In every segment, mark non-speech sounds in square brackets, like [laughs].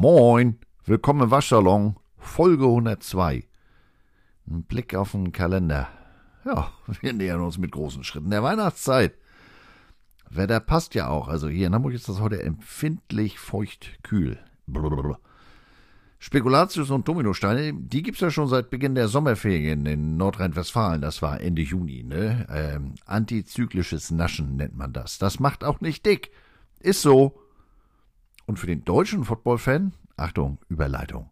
Moin, willkommen im Waschsalon, Folge 102. Ein Blick auf den Kalender. Ja, wir nähern uns mit großen Schritten der Weihnachtszeit. Wetter passt ja auch, also hier in Hamburg ist das heute empfindlich feucht-kühl. Spekulatius und Dominosteine, die gibt's ja schon seit Beginn der Sommerferien in Nordrhein-Westfalen. Das war Ende Juni, ne? Ähm, antizyklisches Naschen nennt man das. Das macht auch nicht dick. Ist so. Und für den deutschen Football-Fan, Achtung, Überleitung,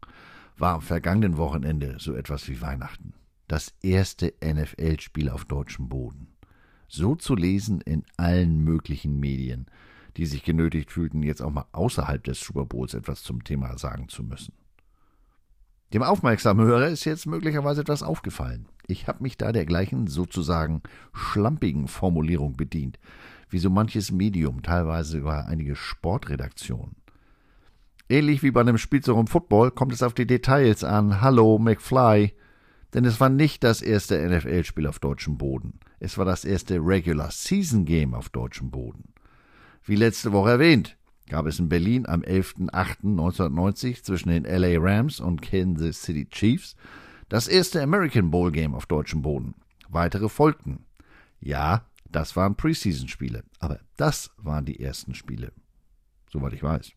war am vergangenen Wochenende so etwas wie Weihnachten. Das erste NFL-Spiel auf deutschem Boden. So zu lesen in allen möglichen Medien, die sich genötigt fühlten, jetzt auch mal außerhalb des Super Bowls etwas zum Thema sagen zu müssen. Dem aufmerksamen Hörer ist jetzt möglicherweise etwas aufgefallen. Ich habe mich da der gleichen sozusagen schlampigen Formulierung bedient, wie so manches Medium, teilweise sogar einige Sportredaktionen. Ähnlich wie bei einem Spielzug im Football kommt es auf die Details an. Hallo, McFly. Denn es war nicht das erste NFL-Spiel auf deutschem Boden. Es war das erste Regular Season Game auf deutschem Boden. Wie letzte Woche erwähnt, gab es in Berlin am 11.08.1990 zwischen den LA Rams und Kansas City Chiefs das erste American Bowl Game auf deutschem Boden. Weitere folgten. Ja, das waren Preseason-Spiele, aber das waren die ersten Spiele. Soweit ich weiß.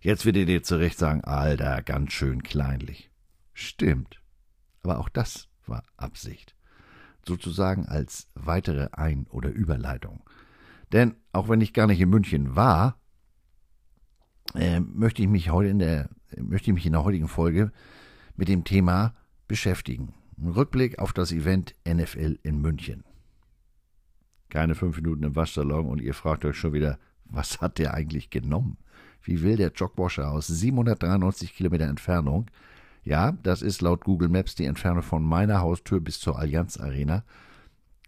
Jetzt werdet ihr zu Recht sagen, Alter, ganz schön kleinlich. Stimmt. Aber auch das war Absicht. Sozusagen als weitere Ein- oder Überleitung. Denn auch wenn ich gar nicht in München war, äh, möchte ich mich heute in der, möchte ich mich in der heutigen Folge mit dem Thema beschäftigen. Ein Rückblick auf das Event NFL in München. Keine fünf Minuten im Waschsalon und ihr fragt euch schon wieder, was hat der eigentlich genommen? Wie will der Jogwasher aus 793 Kilometer Entfernung? Ja, das ist laut Google Maps die Entfernung von meiner Haustür bis zur Allianz Arena.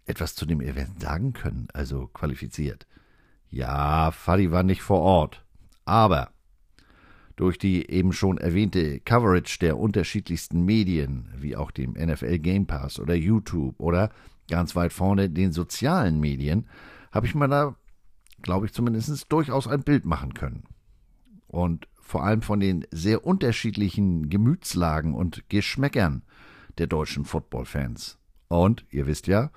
Etwas zu dem Event sagen können, also qualifiziert. Ja, Fadi war nicht vor Ort. Aber durch die eben schon erwähnte Coverage der unterschiedlichsten Medien, wie auch dem NFL Game Pass oder YouTube oder ganz weit vorne den sozialen Medien, habe ich mir da, glaube ich zumindest, durchaus ein Bild machen können und vor allem von den sehr unterschiedlichen Gemütslagen und Geschmäckern der deutschen Footballfans. Und ihr wisst ja,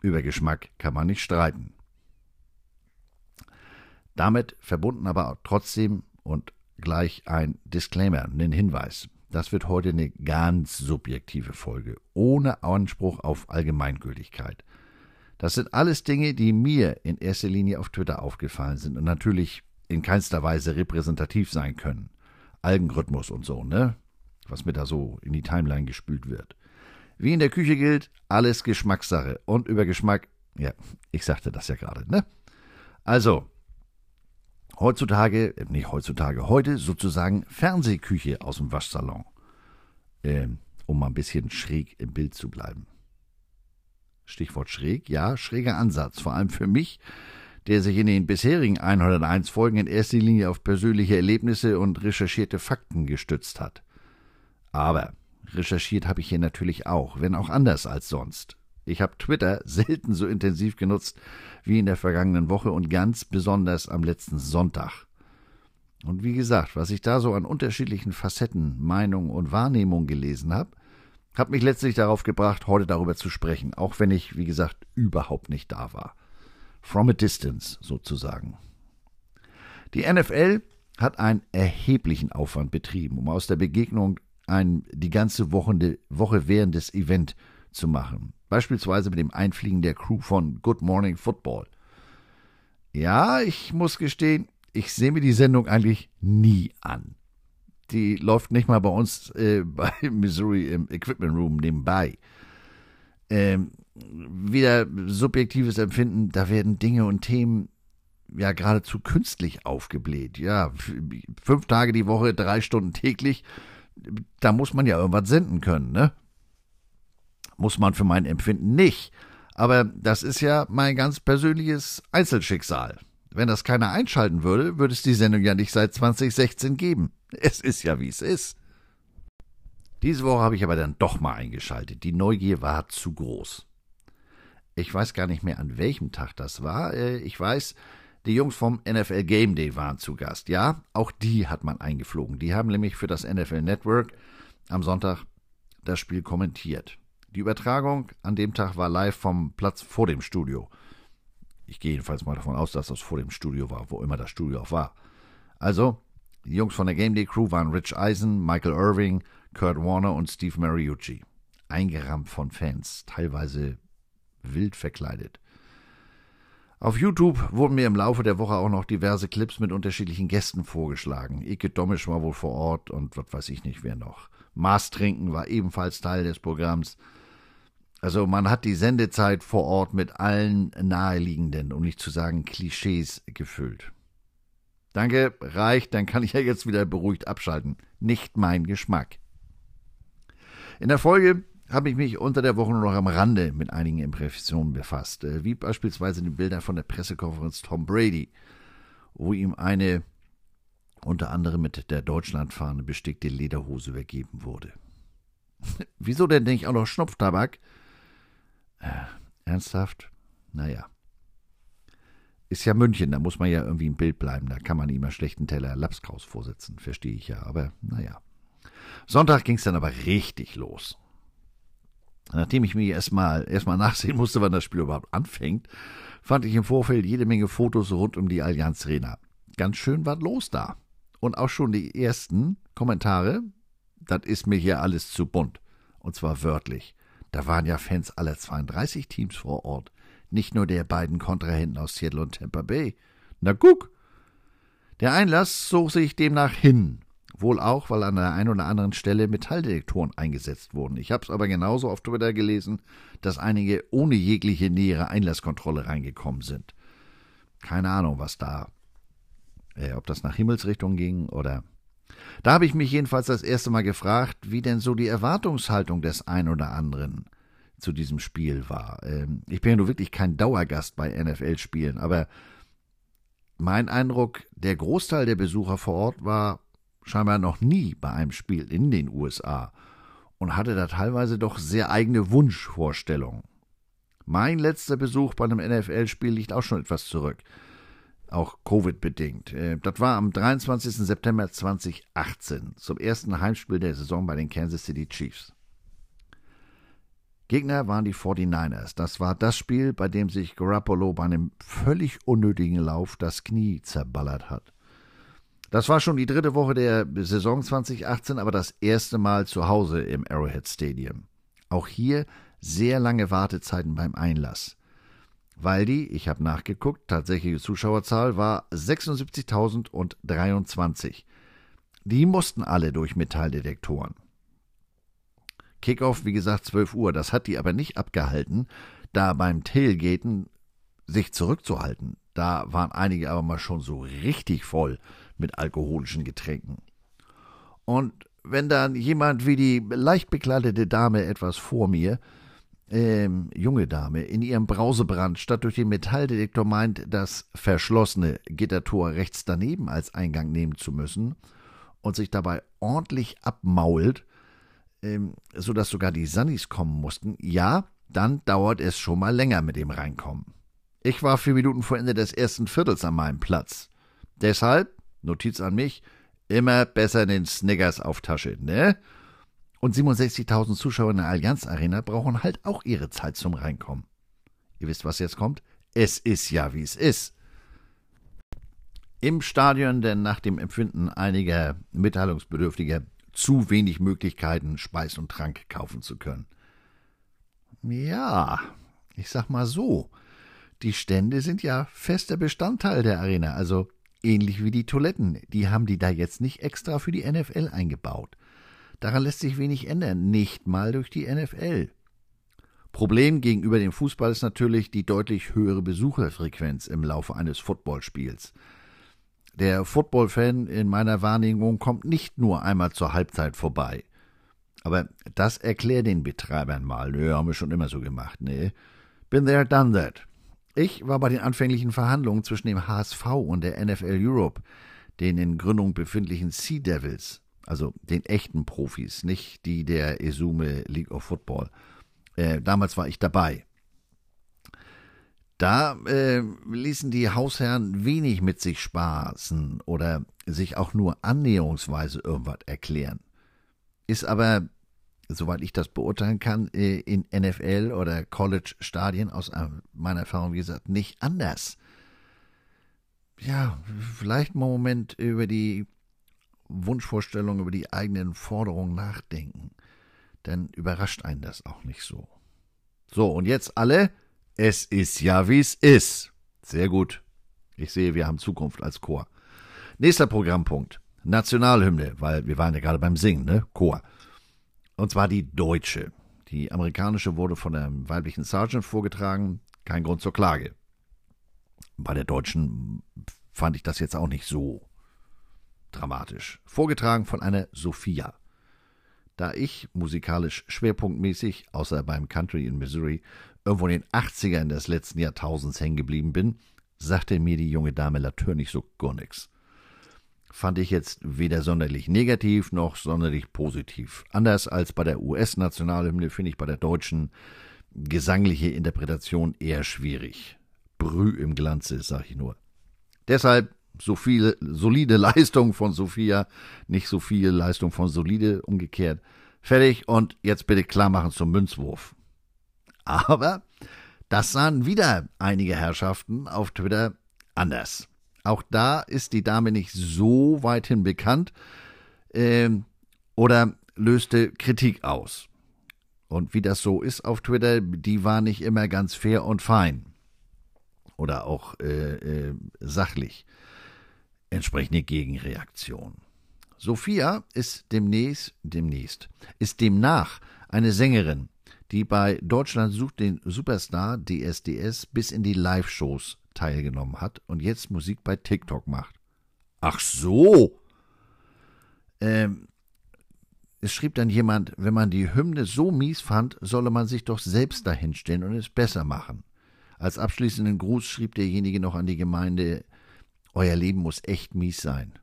über Geschmack kann man nicht streiten. Damit verbunden aber trotzdem und gleich ein Disclaimer, einen Hinweis. Das wird heute eine ganz subjektive Folge, ohne Anspruch auf Allgemeingültigkeit. Das sind alles Dinge, die mir in erster Linie auf Twitter aufgefallen sind und natürlich in keinster Weise repräsentativ sein können. Algenrhythmus und so, ne? Was mir da so in die Timeline gespült wird. Wie in der Küche gilt, alles Geschmackssache. Und über Geschmack, ja, ich sagte das ja gerade, ne? Also, heutzutage, äh, nicht heutzutage, heute sozusagen Fernsehküche aus dem Waschsalon. Ähm, um mal ein bisschen schräg im Bild zu bleiben. Stichwort schräg, ja, schräger Ansatz, vor allem für mich, der sich in den bisherigen 101 Folgen in erster Linie auf persönliche Erlebnisse und recherchierte Fakten gestützt hat. Aber recherchiert habe ich hier natürlich auch, wenn auch anders als sonst. Ich habe Twitter [laughs] selten so intensiv genutzt wie in der vergangenen Woche und ganz besonders am letzten Sonntag. Und wie gesagt, was ich da so an unterschiedlichen Facetten, Meinungen und Wahrnehmungen gelesen habe, hat mich letztlich darauf gebracht, heute darüber zu sprechen, auch wenn ich, wie gesagt, überhaupt nicht da war from a distance sozusagen. Die NFL hat einen erheblichen Aufwand betrieben, um aus der Begegnung ein die ganze Woche, Woche währendes Event zu machen. Beispielsweise mit dem Einfliegen der Crew von Good Morning Football. Ja, ich muss gestehen, ich sehe mir die Sendung eigentlich nie an. Die läuft nicht mal bei uns äh, [laughs] bei Missouri im Equipment Room nebenbei. Ähm, wieder subjektives Empfinden, da werden Dinge und Themen ja geradezu künstlich aufgebläht. Ja, fünf Tage die Woche, drei Stunden täglich, da muss man ja irgendwas senden können, ne? Muss man für mein Empfinden nicht. Aber das ist ja mein ganz persönliches Einzelschicksal. Wenn das keiner einschalten würde, würde es die Sendung ja nicht seit 2016 geben. Es ist ja, wie es ist. Diese Woche habe ich aber dann doch mal eingeschaltet. Die Neugier war zu groß. Ich weiß gar nicht mehr, an welchem Tag das war. Äh, ich weiß, Die Jungs vom NFL Game Day waren zu Gast. Ja, auch die hat man eingeflogen. Die haben nämlich für das NFL Network am Sonntag das Spiel kommentiert. Die Übertragung an dem Tag war live vom Platz vor dem Studio. Ich gehe jedenfalls mal davon aus, dass das vor dem Studio war, wo immer das Studio auch war. Also, die Jungs von der Game Day Crew waren Rich Eisen, Michael Irving, Kurt Warner und Steve Mariucci. Eingerammt von Fans, teilweise wild verkleidet. Auf YouTube wurden mir im Laufe der Woche auch noch diverse Clips mit unterschiedlichen Gästen vorgeschlagen. Ike Domisch war wohl vor Ort und was weiß ich nicht wer noch. Maß trinken war ebenfalls Teil des Programms. Also man hat die Sendezeit vor Ort mit allen naheliegenden, um nicht zu sagen Klischees gefüllt. Danke, reicht, dann kann ich ja jetzt wieder beruhigt abschalten. Nicht mein Geschmack. In der Folge habe ich mich unter der Woche nur noch am Rande mit einigen Impressionen befasst, äh, wie beispielsweise die Bilder von der Pressekonferenz Tom Brady, wo ihm eine unter anderem mit der Deutschlandfahne bestickte Lederhose übergeben wurde. [laughs] Wieso denn denke ich auch noch Schnupftabak? Äh, ernsthaft? Naja. Ist ja München, da muss man ja irgendwie im Bild bleiben. Da kann man ihm einen schlechten Teller Lapskaus vorsetzen, verstehe ich ja. Aber naja. Sonntag ging es dann aber richtig los. Nachdem ich mir erstmal erstmal nachsehen musste, wann das Spiel überhaupt anfängt, fand ich im Vorfeld jede Menge Fotos rund um die Allianz Arena. Ganz schön was los da. Und auch schon die ersten Kommentare, das ist mir hier alles zu bunt. Und zwar wörtlich. Da waren ja Fans aller 32 Teams vor Ort, nicht nur der beiden Kontrahenten aus Seattle und Tampa Bay. Na guck! Der Einlass zog sich demnach hin. Wohl auch, weil an der einen oder anderen Stelle Metalldetektoren eingesetzt wurden. Ich habe es aber genauso auf Twitter gelesen, dass einige ohne jegliche nähere Einlasskontrolle reingekommen sind. Keine Ahnung, was da, äh, ob das nach Himmelsrichtung ging oder da habe ich mich jedenfalls das erste Mal gefragt, wie denn so die Erwartungshaltung des einen oder anderen zu diesem Spiel war. Ähm, ich bin ja nur wirklich kein Dauergast bei NFL-Spielen, aber mein Eindruck, der Großteil der Besucher vor Ort war scheinbar noch nie bei einem Spiel in den USA und hatte da teilweise doch sehr eigene Wunschvorstellungen. Mein letzter Besuch bei einem NFL-Spiel liegt auch schon etwas zurück auch Covid-bedingt. Äh, das war am 23. September 2018, zum ersten Heimspiel der Saison bei den Kansas City Chiefs. Gegner waren die 49ers. Das war das Spiel, bei dem sich Garoppolo bei einem völlig unnötigen Lauf das Knie zerballert hat. Das war schon die dritte Woche der Saison 2018, aber das erste Mal zu Hause im Arrowhead Stadium. Auch hier sehr lange Wartezeiten beim Einlass weil die, ich habe nachgeguckt, tatsächliche Zuschauerzahl war 76.023. Die mussten alle durch Metalldetektoren. Kickoff, wie gesagt, 12 Uhr. Das hat die aber nicht abgehalten, da beim Tailgaten sich zurückzuhalten. Da waren einige aber mal schon so richtig voll mit alkoholischen Getränken. Und wenn dann jemand wie die leicht bekleidete Dame etwas vor mir ähm, junge Dame in ihrem Brausebrand statt durch den Metalldetektor meint, das verschlossene Gittertor rechts daneben als Eingang nehmen zu müssen und sich dabei ordentlich abmault, ähm, sodass sogar die Sunnis kommen mussten, ja, dann dauert es schon mal länger mit dem Reinkommen. Ich war vier Minuten vor Ende des ersten Viertels an meinem Platz. Deshalb, Notiz an mich, immer besser den Snickers auf Tasche, ne? Und 67.000 Zuschauer in der Allianz Arena brauchen halt auch ihre Zeit zum Reinkommen. Ihr wisst, was jetzt kommt? Es ist ja, wie es ist. Im Stadion denn nach dem Empfinden einiger Mitteilungsbedürftiger zu wenig Möglichkeiten, Speis und Trank kaufen zu können. Ja, ich sag mal so, die Stände sind ja fester Bestandteil der Arena, also ähnlich wie die Toiletten. Die haben die da jetzt nicht extra für die NFL eingebaut. Daran lässt sich wenig ändern, nicht mal durch die NFL. Problem gegenüber dem Fußball ist natürlich die deutlich höhere Besucherfrequenz im Laufe eines Footballspiels. Der Footballfan in meiner Wahrnehmung kommt nicht nur einmal zur Halbzeit vorbei. Aber das erklär den Betreibern mal. Nö, haben wir schon immer so gemacht, ne? Been there, done that. Ich war bei den anfänglichen Verhandlungen zwischen dem HSV und der NFL Europe, den in Gründung befindlichen Sea Devils, also den echten Profis, nicht die der Esume League of Football. Äh, damals war ich dabei. Da äh, ließen die Hausherren wenig mit sich spaßen oder sich auch nur annäherungsweise irgendwas erklären. Ist aber, soweit ich das beurteilen kann, äh, in NFL oder College-Stadien aus äh, meiner Erfahrung, wie gesagt, nicht anders. Ja, vielleicht mal einen Moment über die Wunschvorstellung, über die eigenen Forderungen nachdenken. Dann überrascht einen das auch nicht so. So, und jetzt alle es ist ja, wie es ist. Sehr gut. Ich sehe, wir haben Zukunft als Chor. Nächster Programmpunkt. Nationalhymne, weil wir waren ja gerade beim Singen, ne? Chor. Und zwar die deutsche. Die amerikanische wurde von einem weiblichen Sergeant vorgetragen. Kein Grund zur Klage. Bei der deutschen fand ich das jetzt auch nicht so dramatisch. Vorgetragen von einer Sophia. Da ich musikalisch schwerpunktmäßig, außer beim Country in Missouri, irgendwo in den 80ern des letzten Jahrtausends hängen geblieben bin, sagte mir die junge Dame natürlich so gar nichts. Fand ich jetzt weder sonderlich negativ noch sonderlich positiv. Anders als bei der US-Nationalhymne finde ich bei der deutschen gesangliche Interpretation eher schwierig. Brüh im Glanze, sag ich nur. Deshalb so viel solide Leistung von Sophia, nicht so viel Leistung von solide, umgekehrt. Fertig und jetzt bitte klar machen zum Münzwurf. Aber das sahen wieder einige Herrschaften auf Twitter anders. Auch da ist die Dame nicht so weithin bekannt äh, oder löste Kritik aus. Und wie das so ist auf Twitter, die war nicht immer ganz fair und fein. Oder auch äh, äh, sachlich. Entsprechende Gegenreaktion. Sophia ist demnächst, demnächst, ist demnach eine Sängerin, die bei Deutschland sucht den Superstar DSDS bis in die Live-Shows teilgenommen hat und jetzt Musik bei TikTok macht. Ach so! Ähm, es schrieb dann jemand, wenn man die Hymne so mies fand, solle man sich doch selbst dahinstellen und es besser machen. Als abschließenden Gruß schrieb derjenige noch an die Gemeinde, euer Leben muss echt mies sein.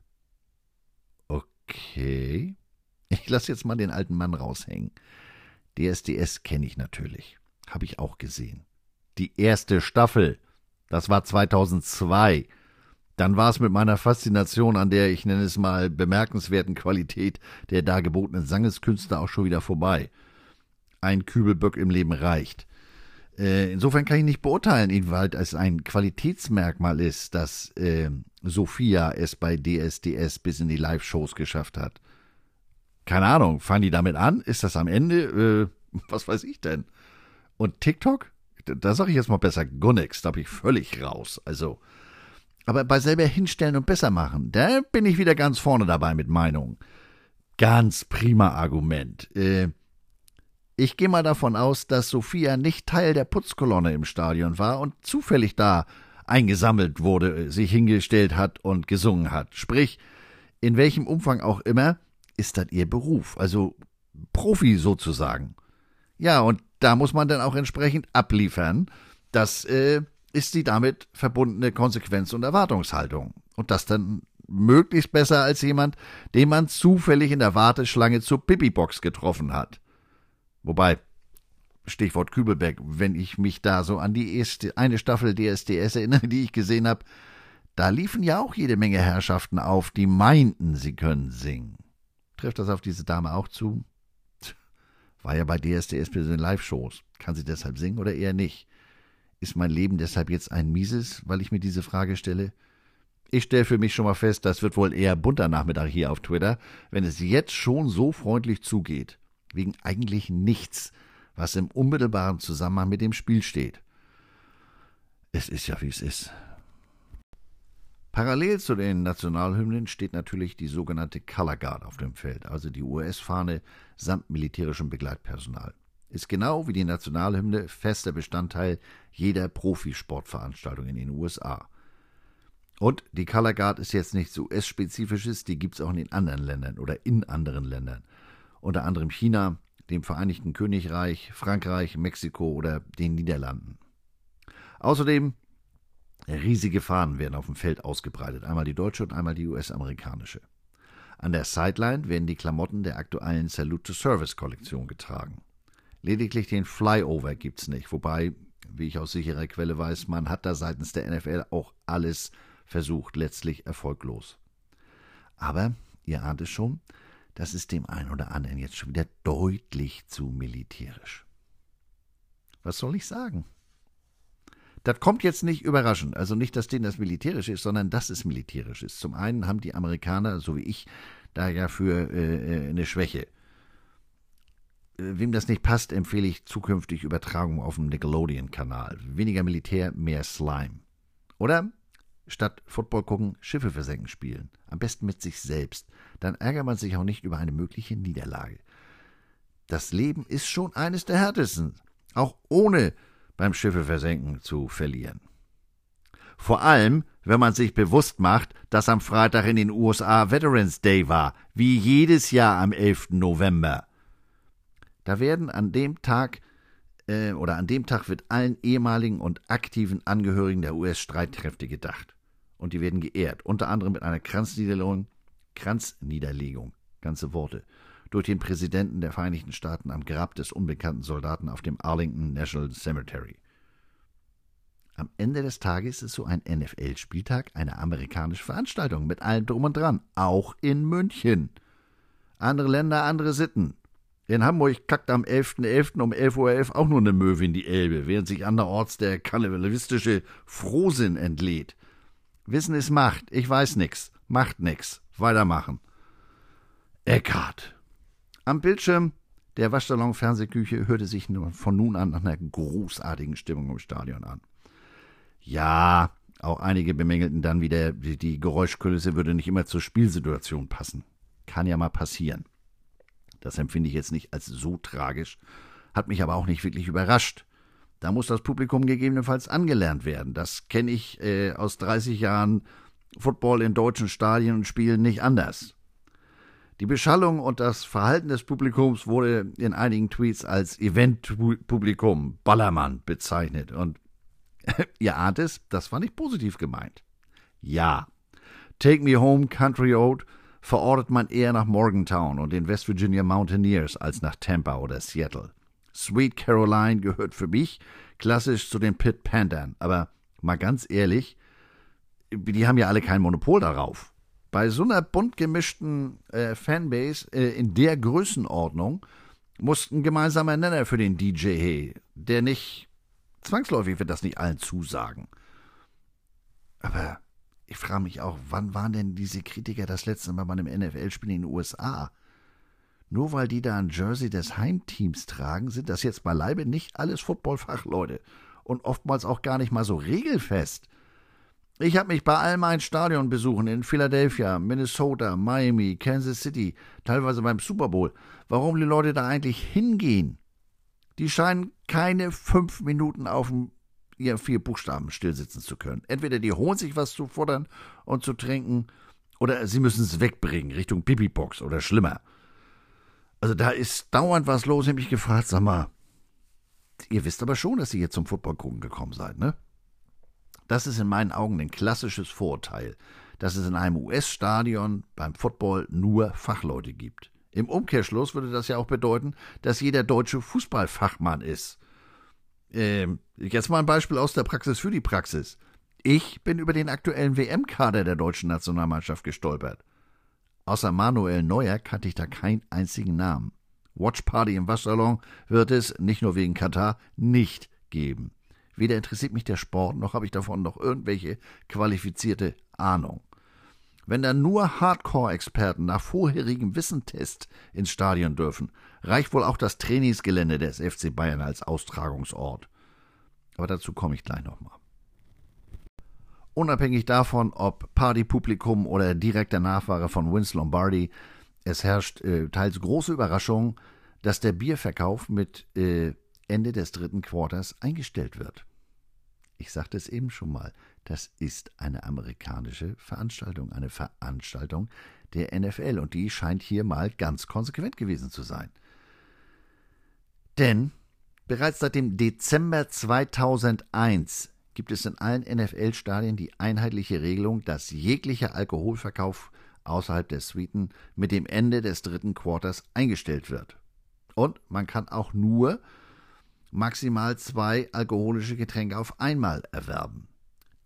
Okay. Ich lasse jetzt mal den alten Mann raushängen. DSDS kenne ich natürlich. Habe ich auch gesehen. Die erste Staffel. Das war 2002. Dann war es mit meiner Faszination an der, ich nenne es mal, bemerkenswerten Qualität der dargebotenen Sangeskünste auch schon wieder vorbei. Ein Kübelböck im Leben reicht. Äh, insofern kann ich nicht beurteilen, inwieweit es ein Qualitätsmerkmal ist, dass äh, Sophia es bei DSDS bis in die Live-Shows geschafft hat keine Ahnung, fangen die damit an? Ist das am Ende? Äh, was weiß ich denn? Und TikTok? Da sage ich jetzt mal besser gar da bin ich völlig raus. Also, aber bei selber hinstellen und besser machen, da bin ich wieder ganz vorne dabei mit Meinung. Ganz prima Argument. Äh, ich gehe mal davon aus, dass Sophia nicht Teil der Putzkolonne im Stadion war und zufällig da eingesammelt wurde, sich hingestellt hat und gesungen hat. Sprich, in welchem Umfang auch immer, ist das ihr Beruf, also Profi sozusagen. Ja, und da muss man dann auch entsprechend abliefern. Das äh, ist die damit verbundene Konsequenz und Erwartungshaltung. Und das dann möglichst besser als jemand, den man zufällig in der Warteschlange zur Pipi-Box getroffen hat. Wobei, Stichwort Kübelbeck, wenn ich mich da so an die erste, eine Staffel DSDS erinnere, die ich gesehen habe, da liefen ja auch jede Menge Herrschaften auf, die meinten, sie können singen. Trifft das auf diese Dame auch zu? War ja bei DSDS bei den Live-Shows. Kann sie deshalb singen oder eher nicht? Ist mein Leben deshalb jetzt ein mieses, weil ich mir diese Frage stelle? Ich stelle für mich schon mal fest, das wird wohl eher bunter Nachmittag hier auf Twitter, wenn es jetzt schon so freundlich zugeht. Wegen eigentlich nichts, was im unmittelbaren Zusammenhang mit dem Spiel steht. Es ist ja, wie es ist. Parallel zu den Nationalhymnen steht natürlich die sogenannte Color Guard auf dem Feld, also die US-Fahne samt militärischem Begleitpersonal. Ist genau wie die Nationalhymne fester Bestandteil jeder Profisportveranstaltung in den USA. Und die Color Guard ist jetzt nichts US-spezifisches, die gibt es auch in den anderen Ländern oder in anderen Ländern. Unter anderem China, dem Vereinigten Königreich, Frankreich, Mexiko oder den Niederlanden. Außerdem Riesige Fahnen werden auf dem Feld ausgebreitet, einmal die deutsche und einmal die US-amerikanische. An der Sideline werden die Klamotten der aktuellen Salute to Service Kollektion getragen. Lediglich den Flyover gibt's nicht, wobei wie ich aus sicherer Quelle weiß, man hat da seitens der NFL auch alles versucht, letztlich erfolglos. Aber, ihr ahnt es schon, das ist dem einen oder anderen jetzt schon wieder deutlich zu militärisch. Was soll ich sagen? Das kommt jetzt nicht überraschend. Also nicht, dass denen das militärisch ist, sondern dass es militärisch ist. Zum einen haben die Amerikaner, so wie ich, da ja für äh, äh eine Schwäche. Äh, wem das nicht passt, empfehle ich zukünftig Übertragung auf dem Nickelodeon-Kanal. Weniger Militär, mehr Slime. Oder statt Football gucken, Schiffe versenken spielen. Am besten mit sich selbst. Dann ärgert man sich auch nicht über eine mögliche Niederlage. Das Leben ist schon eines der härtesten. Auch ohne beim Schiffe versenken zu verlieren. Vor allem, wenn man sich bewusst macht, dass am Freitag in den USA Veterans Day war, wie jedes Jahr am 11. November. Da werden an dem Tag äh, oder an dem Tag wird allen ehemaligen und aktiven Angehörigen der US-Streitkräfte gedacht. Und die werden geehrt, unter anderem mit einer Kranzniederlegung, Kranzniederlegung, ganze Worte, durch den Präsidenten der Vereinigten Staaten am Grab des unbekannten Soldaten auf dem Arlington National Cemetery. Am Ende des Tages ist so ein NFL-Spieltag eine amerikanische Veranstaltung mit allem drum und dran, auch in München. Andere Länder, andere Sitten. In Hamburg kackt am 11.11. .11. um 11.11 Uhr auch nur eine Möwe in die Elbe, während sich anderorts der kannibalistische Frohsinn entlädt. Wissen ist Macht. Ich weiß nix. Macht nix. Weitermachen. Eckhart. Am Bildschirm der Waschsalon-Fernsehküche hörte sich von nun an nach einer großartigen Stimmung im Stadion an. Ja, auch einige bemängelten dann wieder, die Geräuschkulisse würde nicht immer zur Spielsituation passen. Kann ja mal passieren. Das empfinde ich jetzt nicht als so tragisch, hat mich aber auch nicht wirklich überrascht. Da muss das Publikum gegebenenfalls angelernt werden. Das kenne ich äh, aus 30 Jahren Football in deutschen Stadien und Spielen nicht anders. Die Beschallung und das Verhalten des Publikums wurde in einigen Tweets als Eventpublikum Ballermann bezeichnet. Und [laughs] ihr ahnt es, das war nicht positiv gemeint. Ja, Take Me Home Country Road verortet man eher nach Morgantown und den West Virginia Mountaineers als nach Tampa oder Seattle. Sweet Caroline gehört für mich klassisch zu den Pit Panthern. Aber mal ganz ehrlich, die haben ja alle kein Monopol darauf bei so einer bunt gemischten äh, Fanbase äh, in der Größenordnung muss ein gemeinsamer Nenner für den DJ hey, der nicht zwangsläufig wird das nicht allen zusagen. Aber ich frage mich auch, wann waren denn diese Kritiker das letzte Mal bei einem NFL-Spiel in den USA? Nur weil die da ein Jersey des Heimteams tragen, sind das jetzt beileibe nicht alles Football-Fachleute und oftmals auch gar nicht mal so regelfest. Ich habe mich bei all meinen Stadionbesuchen in Philadelphia, Minnesota, Miami, Kansas City, teilweise beim Super Bowl, warum die Leute da eigentlich hingehen. Die scheinen keine fünf Minuten auf dem ihren vier Buchstaben stillsitzen zu können. Entweder die holen sich was zu futtern und zu trinken, oder sie müssen es wegbringen, Richtung Pipi-Box oder schlimmer. Also da ist dauernd was los. Ich habe mich gefragt, sag mal, ihr wisst aber schon, dass ihr hier zum Football gucken gekommen seid, ne? Das ist in meinen Augen ein klassisches Vorurteil, dass es in einem US-Stadion beim Football nur Fachleute gibt. Im Umkehrschluss würde das ja auch bedeuten, dass jeder deutsche Fußballfachmann ist. Ähm, jetzt mal ein Beispiel aus der Praxis für die Praxis. Ich bin über den aktuellen WM-Kader der deutschen Nationalmannschaft gestolpert. Außer Manuel Neuer kannte ich da keinen einzigen Namen. Watchparty im Waschsalon wird es, nicht nur wegen Katar, nicht geben. Weder interessiert mich der Sport, noch habe ich davon noch irgendwelche qualifizierte Ahnung. Wenn dann nur Hardcore-Experten nach vorherigem Wissentest ins Stadion dürfen, reicht wohl auch das Trainingsgelände des FC Bayern als Austragungsort. Aber dazu komme ich gleich nochmal. Unabhängig davon, ob Partypublikum oder direkter Nachfahre von Vince Lombardi, es herrscht äh, teils große Überraschung, dass der Bierverkauf mit äh, Ende des dritten Quarters eingestellt wird. Ich sagte es eben schon mal, das ist eine amerikanische Veranstaltung, eine Veranstaltung der NFL und die scheint hier mal ganz konsequent gewesen zu sein. Denn bereits seit dem Dezember 2001 gibt es in allen NFL-Stadien die einheitliche Regelung, dass jeglicher Alkoholverkauf außerhalb der Suiten mit dem Ende des dritten Quarters eingestellt wird. Und man kann auch nur maximal zwei alkoholische Getränke auf einmal erwerben.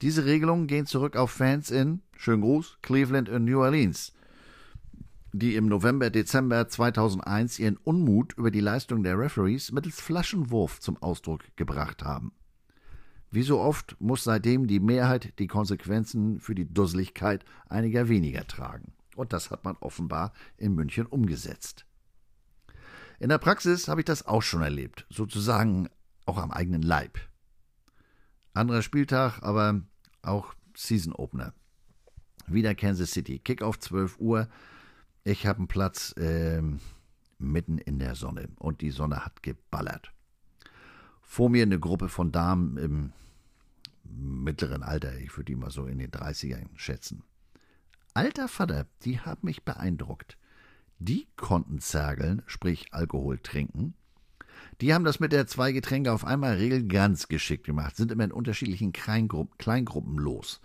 Diese Regelungen gehen zurück auf Fans in, schönen Gruß, Cleveland und New Orleans, die im November, Dezember 2001 ihren Unmut über die Leistung der Referees mittels Flaschenwurf zum Ausdruck gebracht haben. Wie so oft muss seitdem die Mehrheit die Konsequenzen für die Dusseligkeit einiger weniger tragen. Und das hat man offenbar in München umgesetzt. In der Praxis habe ich das auch schon erlebt, sozusagen auch am eigenen Leib. Anderer Spieltag, aber auch Season Opener. Wieder Kansas City, Kick auf 12 Uhr. Ich habe einen Platz äh, mitten in der Sonne und die Sonne hat geballert. Vor mir eine Gruppe von Damen im mittleren Alter, ich würde die mal so in den 30ern schätzen. Alter Vater, die haben mich beeindruckt. Die konnten zergeln, sprich Alkohol trinken. Die haben das mit der zwei Getränke auf einmal Regel ganz geschickt gemacht, sind immer in unterschiedlichen Kleingruppen, Kleingruppen los.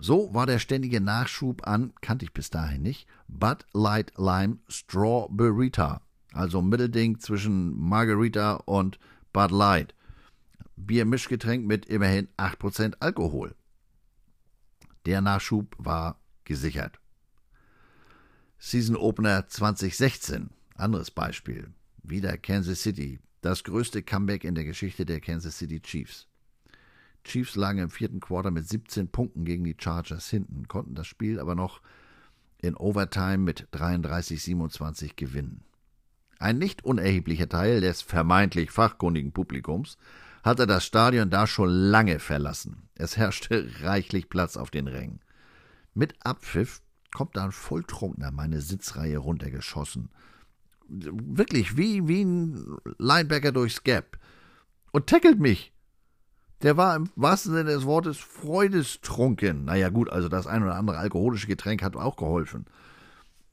So war der ständige Nachschub an, kannte ich bis dahin nicht, Bud Light Lime Strawberryta, also Mittelding zwischen Margarita und Bud Light. Biermischgetränk mit immerhin 8% Alkohol. Der Nachschub war gesichert. Season Opener 2016, anderes Beispiel. Wieder Kansas City, das größte Comeback in der Geschichte der Kansas City Chiefs. Chiefs lagen im vierten Quarter mit 17 Punkten gegen die Chargers hinten, konnten das Spiel aber noch in Overtime mit 33-27 gewinnen. Ein nicht unerheblicher Teil des vermeintlich fachkundigen Publikums hatte das Stadion da schon lange verlassen. Es herrschte reichlich Platz auf den Rängen. Mit Abpfiff kommt da ein Volltrunkener meine Sitzreihe runtergeschossen. Wirklich, wie, wie ein Linebacker durchs Gap. Und tackelt mich. Der war im wahrsten Sinne des Wortes freudestrunken. Naja, gut, also das ein oder andere alkoholische Getränk hat auch geholfen.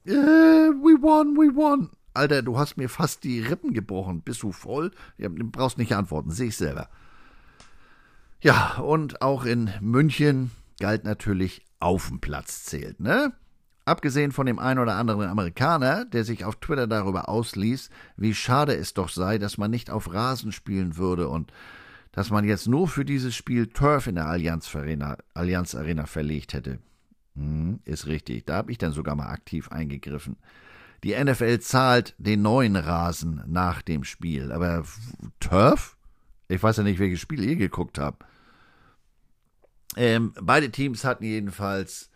Äh, we won, we won. Alter, du hast mir fast die Rippen gebrochen. Bist du voll? Ja, du brauchst nicht antworten, sehe ich selber. Ja, und auch in München galt natürlich auf dem Platz zählt, ne? Abgesehen von dem einen oder anderen Amerikaner, der sich auf Twitter darüber ausließ, wie schade es doch sei, dass man nicht auf Rasen spielen würde und dass man jetzt nur für dieses Spiel Turf in der Allianz Arena, Allianz Arena verlegt hätte. Hm, ist richtig, da habe ich dann sogar mal aktiv eingegriffen. Die NFL zahlt den neuen Rasen nach dem Spiel, aber Turf? Ich weiß ja nicht, welches Spiel ihr geguckt habt. Ähm, beide Teams hatten jedenfalls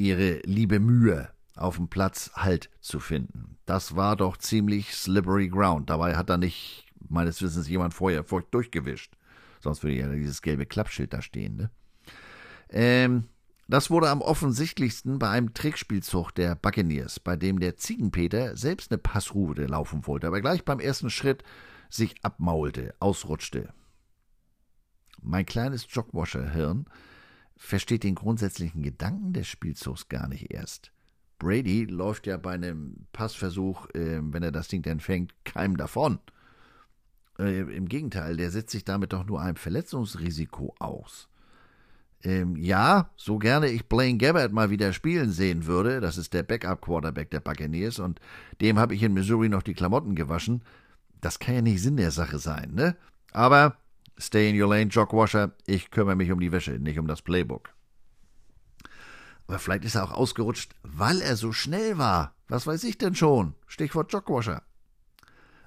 ihre liebe Mühe, auf dem Platz Halt zu finden. Das war doch ziemlich slippery ground. Dabei hat da nicht, meines Wissens, jemand vorher feucht durchgewischt. Sonst würde ja dieses gelbe Klappschild da stehen. Ne? Ähm, das wurde am offensichtlichsten bei einem Trickspielzug der Buccaneers, bei dem der Ziegenpeter selbst eine Passroute laufen wollte, aber gleich beim ersten Schritt sich abmaulte, ausrutschte. Mein kleines Jogwasher-Hirn versteht den grundsätzlichen Gedanken des Spielzugs gar nicht erst. Brady läuft ja bei einem Passversuch, äh, wenn er das Ding dann fängt, keinem davon. Äh, Im Gegenteil, der setzt sich damit doch nur einem Verletzungsrisiko aus. Ähm, ja, so gerne ich Blaine Gabbard mal wieder spielen sehen würde, das ist der Backup-Quarterback der Buccaneers und dem habe ich in Missouri noch die Klamotten gewaschen, das kann ja nicht Sinn der Sache sein, ne? Aber Stay in your lane, Jogwasher. Ich kümmere mich um die Wäsche, nicht um das Playbook. Aber vielleicht ist er auch ausgerutscht, weil er so schnell war. Was weiß ich denn schon? Stichwort Jogwasher.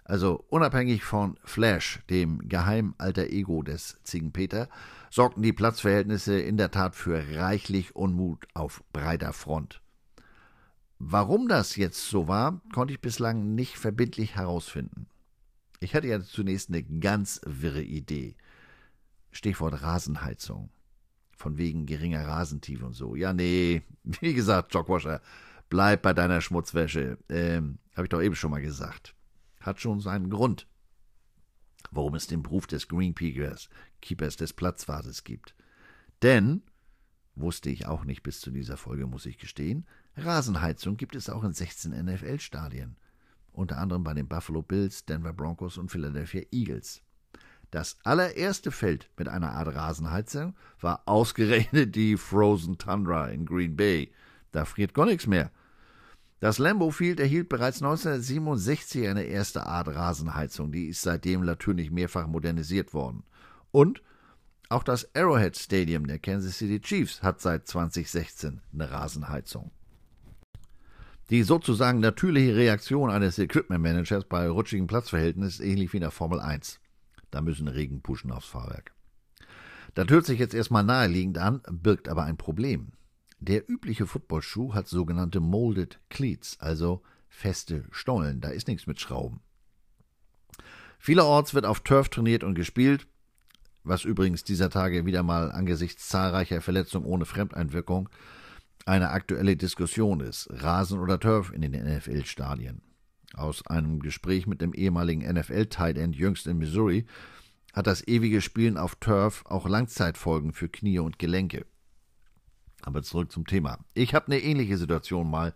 Also unabhängig von Flash, dem geheimen alter Ego des Ziegenpeter, sorgten die Platzverhältnisse in der Tat für reichlich Unmut auf breiter Front. Warum das jetzt so war, konnte ich bislang nicht verbindlich herausfinden. Ich hatte ja zunächst eine ganz wirre Idee. Stichwort Rasenheizung. Von wegen geringer Rasentiefe und so. Ja, nee, [laughs] wie gesagt, Jogwasher, bleib bei deiner Schmutzwäsche. Ähm, hab ich doch eben schon mal gesagt. Hat schon seinen Grund, warum es den Beruf des Greenpeakers, Keepers des Platzwartes gibt. Denn, wusste ich auch nicht bis zu dieser Folge, muss ich gestehen, Rasenheizung gibt es auch in 16 NFL-Stadien. Unter anderem bei den Buffalo Bills, Denver Broncos und Philadelphia Eagles. Das allererste Feld mit einer Art Rasenheizung war ausgerechnet die Frozen Tundra in Green Bay. Da friert gar nichts mehr. Das Lambeau Field erhielt bereits 1967 eine erste Art Rasenheizung, die ist seitdem natürlich mehrfach modernisiert worden. Und auch das Arrowhead Stadium der Kansas City Chiefs hat seit 2016 eine Rasenheizung. Die sozusagen natürliche Reaktion eines Equipment-Managers bei rutschigen Platzverhältnissen ist ähnlich wie in der Formel 1. Da müssen Regen pushen aufs Fahrwerk. Das hört sich jetzt erstmal naheliegend an, birgt aber ein Problem. Der übliche Footballschuh hat sogenannte Molded Cleats, also feste Stollen. Da ist nichts mit Schrauben. Vielerorts wird auf Turf trainiert und gespielt, was übrigens dieser Tage wieder mal angesichts zahlreicher Verletzungen ohne Fremdeinwirkung eine aktuelle Diskussion ist. Rasen oder Turf in den NFL-Stadien. Aus einem Gespräch mit dem ehemaligen NFL-Tight End jüngst in Missouri hat das ewige Spielen auf Turf auch Langzeitfolgen für Knie und Gelenke. Aber zurück zum Thema. Ich habe eine ähnliche Situation mal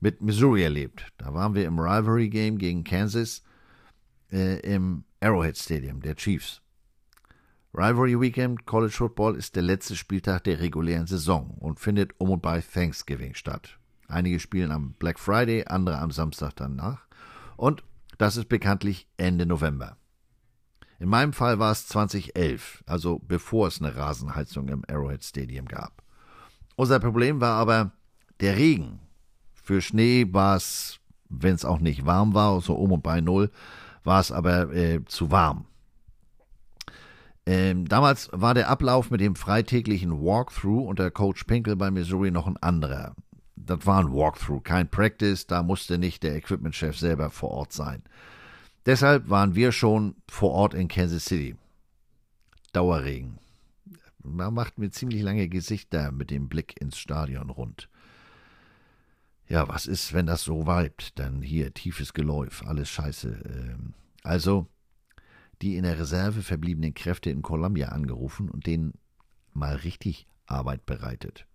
mit Missouri erlebt. Da waren wir im Rivalry Game gegen Kansas äh, im Arrowhead Stadium der Chiefs. Rivalry Weekend College Football ist der letzte Spieltag der regulären Saison und findet um und bei Thanksgiving statt. Einige spielen am Black Friday, andere am Samstag danach. Und das ist bekanntlich Ende November. In meinem Fall war es 2011, also bevor es eine Rasenheizung im Arrowhead Stadium gab. Unser Problem war aber der Regen. Für Schnee war es, wenn es auch nicht warm war, so um und bei Null, war es aber äh, zu warm. Ähm, damals war der Ablauf mit dem freitäglichen Walkthrough unter Coach Pinkel bei Missouri noch ein anderer. Das war ein Walkthrough, kein Practice, da musste nicht der Equipmentchef selber vor Ort sein. Deshalb waren wir schon vor Ort in Kansas City. Dauerregen. Man macht mir ziemlich lange Gesichter mit dem Blick ins Stadion rund. Ja, was ist, wenn das so weibt? Dann hier tiefes Geläuf, alles scheiße. Ähm, also die in der Reserve verbliebenen Kräfte in Columbia angerufen und denen mal richtig Arbeit bereitet.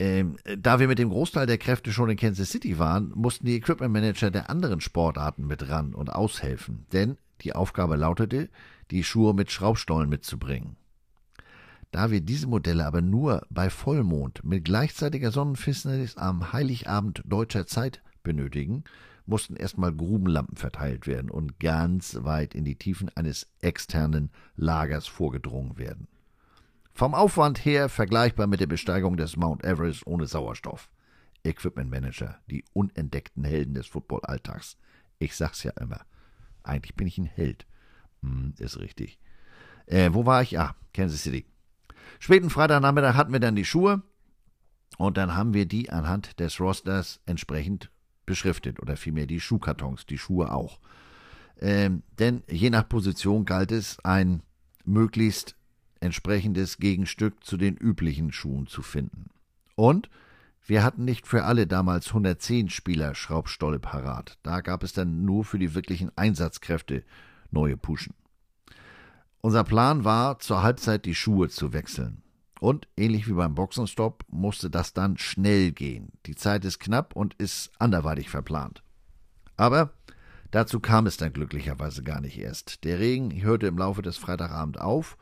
Ähm, da wir mit dem Großteil der Kräfte schon in Kansas City waren, mussten die Equipment Manager der anderen Sportarten mit ran und aushelfen, denn die Aufgabe lautete, die Schuhe mit Schraubstollen mitzubringen. Da wir diese Modelle aber nur bei Vollmond mit gleichzeitiger Sonnenfinsternis am Heiligabend deutscher Zeit benötigen, mussten erstmal Grubenlampen verteilt werden und ganz weit in die Tiefen eines externen Lagers vorgedrungen werden. Vom Aufwand her vergleichbar mit der Besteigung des Mount Everest ohne Sauerstoff. Equipment Manager, die unentdeckten Helden des Football-Alltags. Ich sag's ja immer. Eigentlich bin ich ein Held. Hm, ist richtig. Äh, wo war ich? Ah, Kansas City. Späten Freitagnachmittag hatten wir dann die Schuhe und dann haben wir die anhand des Rosters entsprechend beschriftet oder vielmehr die Schuhkartons, die Schuhe auch. Ähm, denn je nach Position galt es, ein möglichst entsprechendes Gegenstück zu den üblichen Schuhen zu finden. Und wir hatten nicht für alle damals 110 Spieler Schraubstolle parat. Da gab es dann nur für die wirklichen Einsatzkräfte neue Puschen. Unser Plan war, zur Halbzeit die Schuhe zu wechseln. Und ähnlich wie beim Boxenstopp musste das dann schnell gehen. Die Zeit ist knapp und ist anderweitig verplant. Aber dazu kam es dann glücklicherweise gar nicht erst. Der Regen hörte im Laufe des Freitagabend auf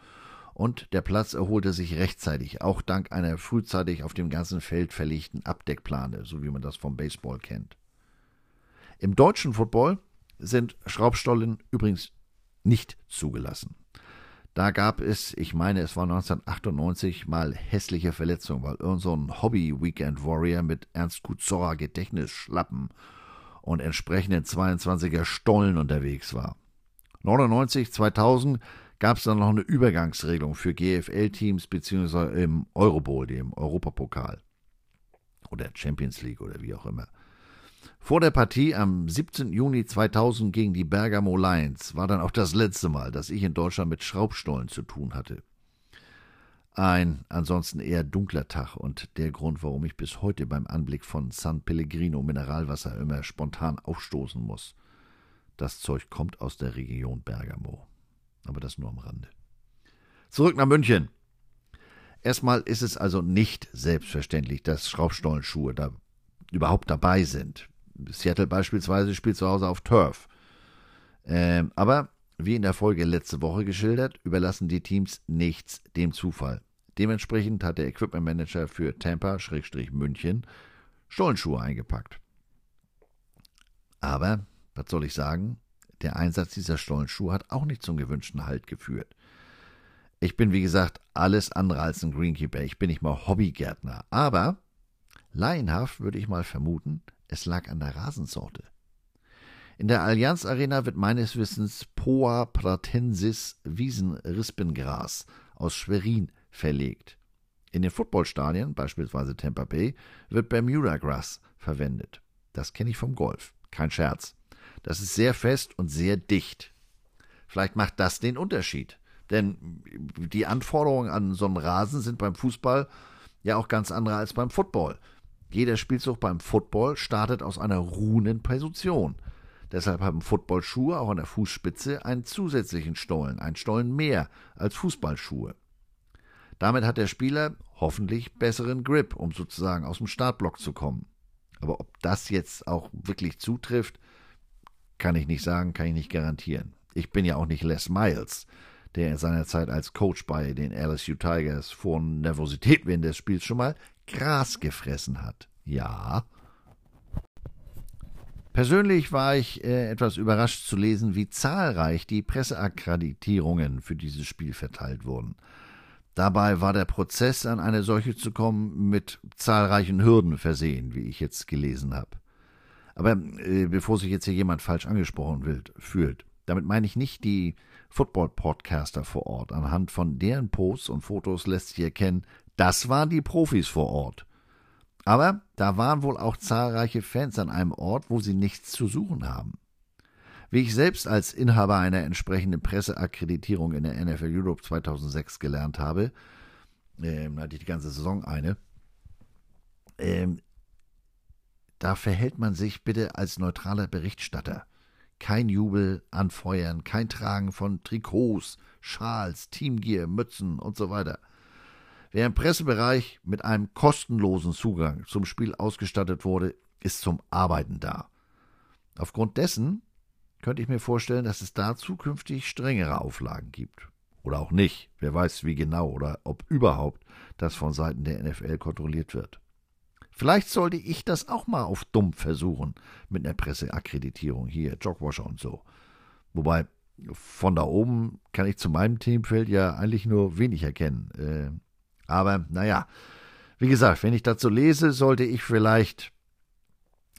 und der Platz erholte sich rechtzeitig, auch dank einer frühzeitig auf dem ganzen Feld verlegten Abdeckplane, so wie man das vom Baseball kennt. Im deutschen Football sind Schraubstollen übrigens nicht zugelassen. Da gab es, ich meine, es war 1998 mal hässliche Verletzungen, weil irgend so Hobby-Weekend-Warrior mit Ernst Kuzorra Gedächtnisschlappen und entsprechenden 22er Stollen unterwegs war. 99, 2000 gab es dann noch eine Übergangsregelung für GFL-Teams beziehungsweise im Eurobowl, dem Europapokal oder Champions League oder wie auch immer. Vor der Partie am 17. Juni 2000 gegen die Bergamo Lions war dann auch das letzte Mal, dass ich in Deutschland mit Schraubstollen zu tun hatte. Ein ansonsten eher dunkler Tag und der Grund, warum ich bis heute beim Anblick von San Pellegrino Mineralwasser immer spontan aufstoßen muss. Das Zeug kommt aus der Region Bergamo. Aber das nur am Rande. Zurück nach München. Erstmal ist es also nicht selbstverständlich, dass Schraubstollenschuhe da überhaupt dabei sind. Seattle beispielsweise spielt zu Hause auf Turf. Ähm, aber wie in der Folge letzte Woche geschildert, überlassen die Teams nichts dem Zufall. Dementsprechend hat der Equipment Manager für Tampa-München Stollenschuhe eingepackt. Aber, was soll ich sagen, der Einsatz dieser Stollenschuhe hat auch nicht zum gewünschten Halt geführt. Ich bin, wie gesagt, alles andere als ein Greenkeeper. Ich bin nicht mal Hobbygärtner. Aber laienhaft würde ich mal vermuten, es lag an der Rasensorte. In der Allianz Arena wird meines Wissens Poa pratensis Wiesenrispengras aus Schwerin verlegt. In den Footballstadien, beispielsweise Tampa Bay, wird Bermuda Grass verwendet. Das kenne ich vom Golf. Kein Scherz. Das ist sehr fest und sehr dicht. Vielleicht macht das den Unterschied. Denn die Anforderungen an so einen Rasen sind beim Fußball ja auch ganz andere als beim Football. Jeder Spielzug beim Football startet aus einer ruhenden Position. Deshalb haben Footballschuhe auch an der Fußspitze einen zusätzlichen Stollen, einen Stollen mehr als Fußballschuhe. Damit hat der Spieler hoffentlich besseren Grip, um sozusagen aus dem Startblock zu kommen. Aber ob das jetzt auch wirklich zutrifft, kann ich nicht sagen, kann ich nicht garantieren. Ich bin ja auch nicht Les Miles, der in seiner Zeit als Coach bei den LSU Tigers vor Nervosität während des Spiels schon mal Gras gefressen hat. Ja. Persönlich war ich äh, etwas überrascht zu lesen, wie zahlreich die Presseakkreditierungen für dieses Spiel verteilt wurden. Dabei war der Prozess, an eine solche zu kommen, mit zahlreichen Hürden versehen, wie ich jetzt gelesen habe. Aber äh, bevor sich jetzt hier jemand falsch angesprochen will, fühlt, damit meine ich nicht die Football-Podcaster vor Ort. Anhand von deren Posts und Fotos lässt sich erkennen, das waren die Profis vor Ort. Aber da waren wohl auch zahlreiche Fans an einem Ort, wo sie nichts zu suchen haben. Wie ich selbst als Inhaber einer entsprechenden Presseakkreditierung in der NFL Europe 2006 gelernt habe, ähm, hatte ich die ganze Saison eine, ähm, da verhält man sich bitte als neutraler Berichterstatter. Kein Jubel, Anfeuern, kein Tragen von Trikots, Schals, Teamgear, Mützen und so weiter. Wer im Pressebereich mit einem kostenlosen Zugang zum Spiel ausgestattet wurde, ist zum Arbeiten da. Aufgrund dessen könnte ich mir vorstellen, dass es da zukünftig strengere Auflagen gibt. Oder auch nicht. Wer weiß, wie genau oder ob überhaupt das von Seiten der NFL kontrolliert wird. Vielleicht sollte ich das auch mal auf dumm versuchen mit einer Presseakkreditierung hier, Jogwasher und so. Wobei von da oben kann ich zu meinem Teamfeld ja eigentlich nur wenig erkennen. Äh, aber naja, wie gesagt, wenn ich dazu lese, sollte ich vielleicht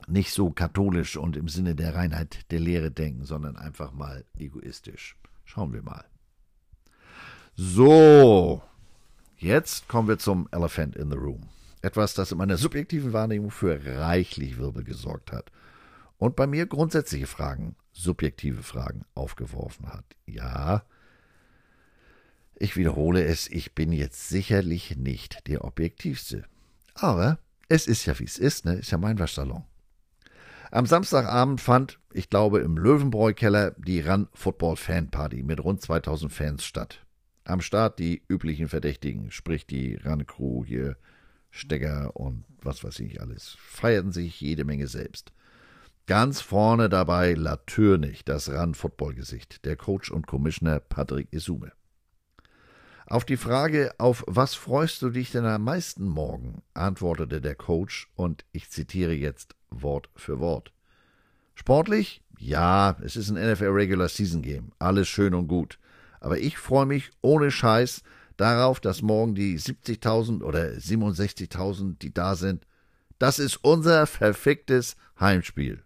nicht so katholisch und im Sinne der Reinheit der Lehre denken, sondern einfach mal egoistisch. Schauen wir mal. So, jetzt kommen wir zum Elephant in the Room. Etwas, das in meiner subjektiven Wahrnehmung für reichlich Wirbel gesorgt hat und bei mir grundsätzliche Fragen, subjektive Fragen aufgeworfen hat. Ja, ich wiederhole es, ich bin jetzt sicherlich nicht der Objektivste. Aber es ist ja wie es ist, ne? Ist ja mein Waschsalon. Am Samstagabend fand, ich glaube, im Löwenbräu-Keller die Run Football Fan Party mit rund 2000 Fans statt. Am Start die üblichen Verdächtigen, sprich die Run Crew hier, Stecker und was weiß ich alles, feierten sich jede Menge selbst. Ganz vorne dabei natürlich das Run-Football-Gesicht, der Coach und Commissioner Patrick Isume. Auf die Frage, auf was freust du dich denn am meisten morgen, antwortete der Coach, und ich zitiere jetzt Wort für Wort. Sportlich? Ja, es ist ein NFL Regular Season Game, alles schön und gut. Aber ich freue mich ohne Scheiß darauf, dass morgen die 70.000 oder 67.000, die da sind, das ist unser verficktes Heimspiel.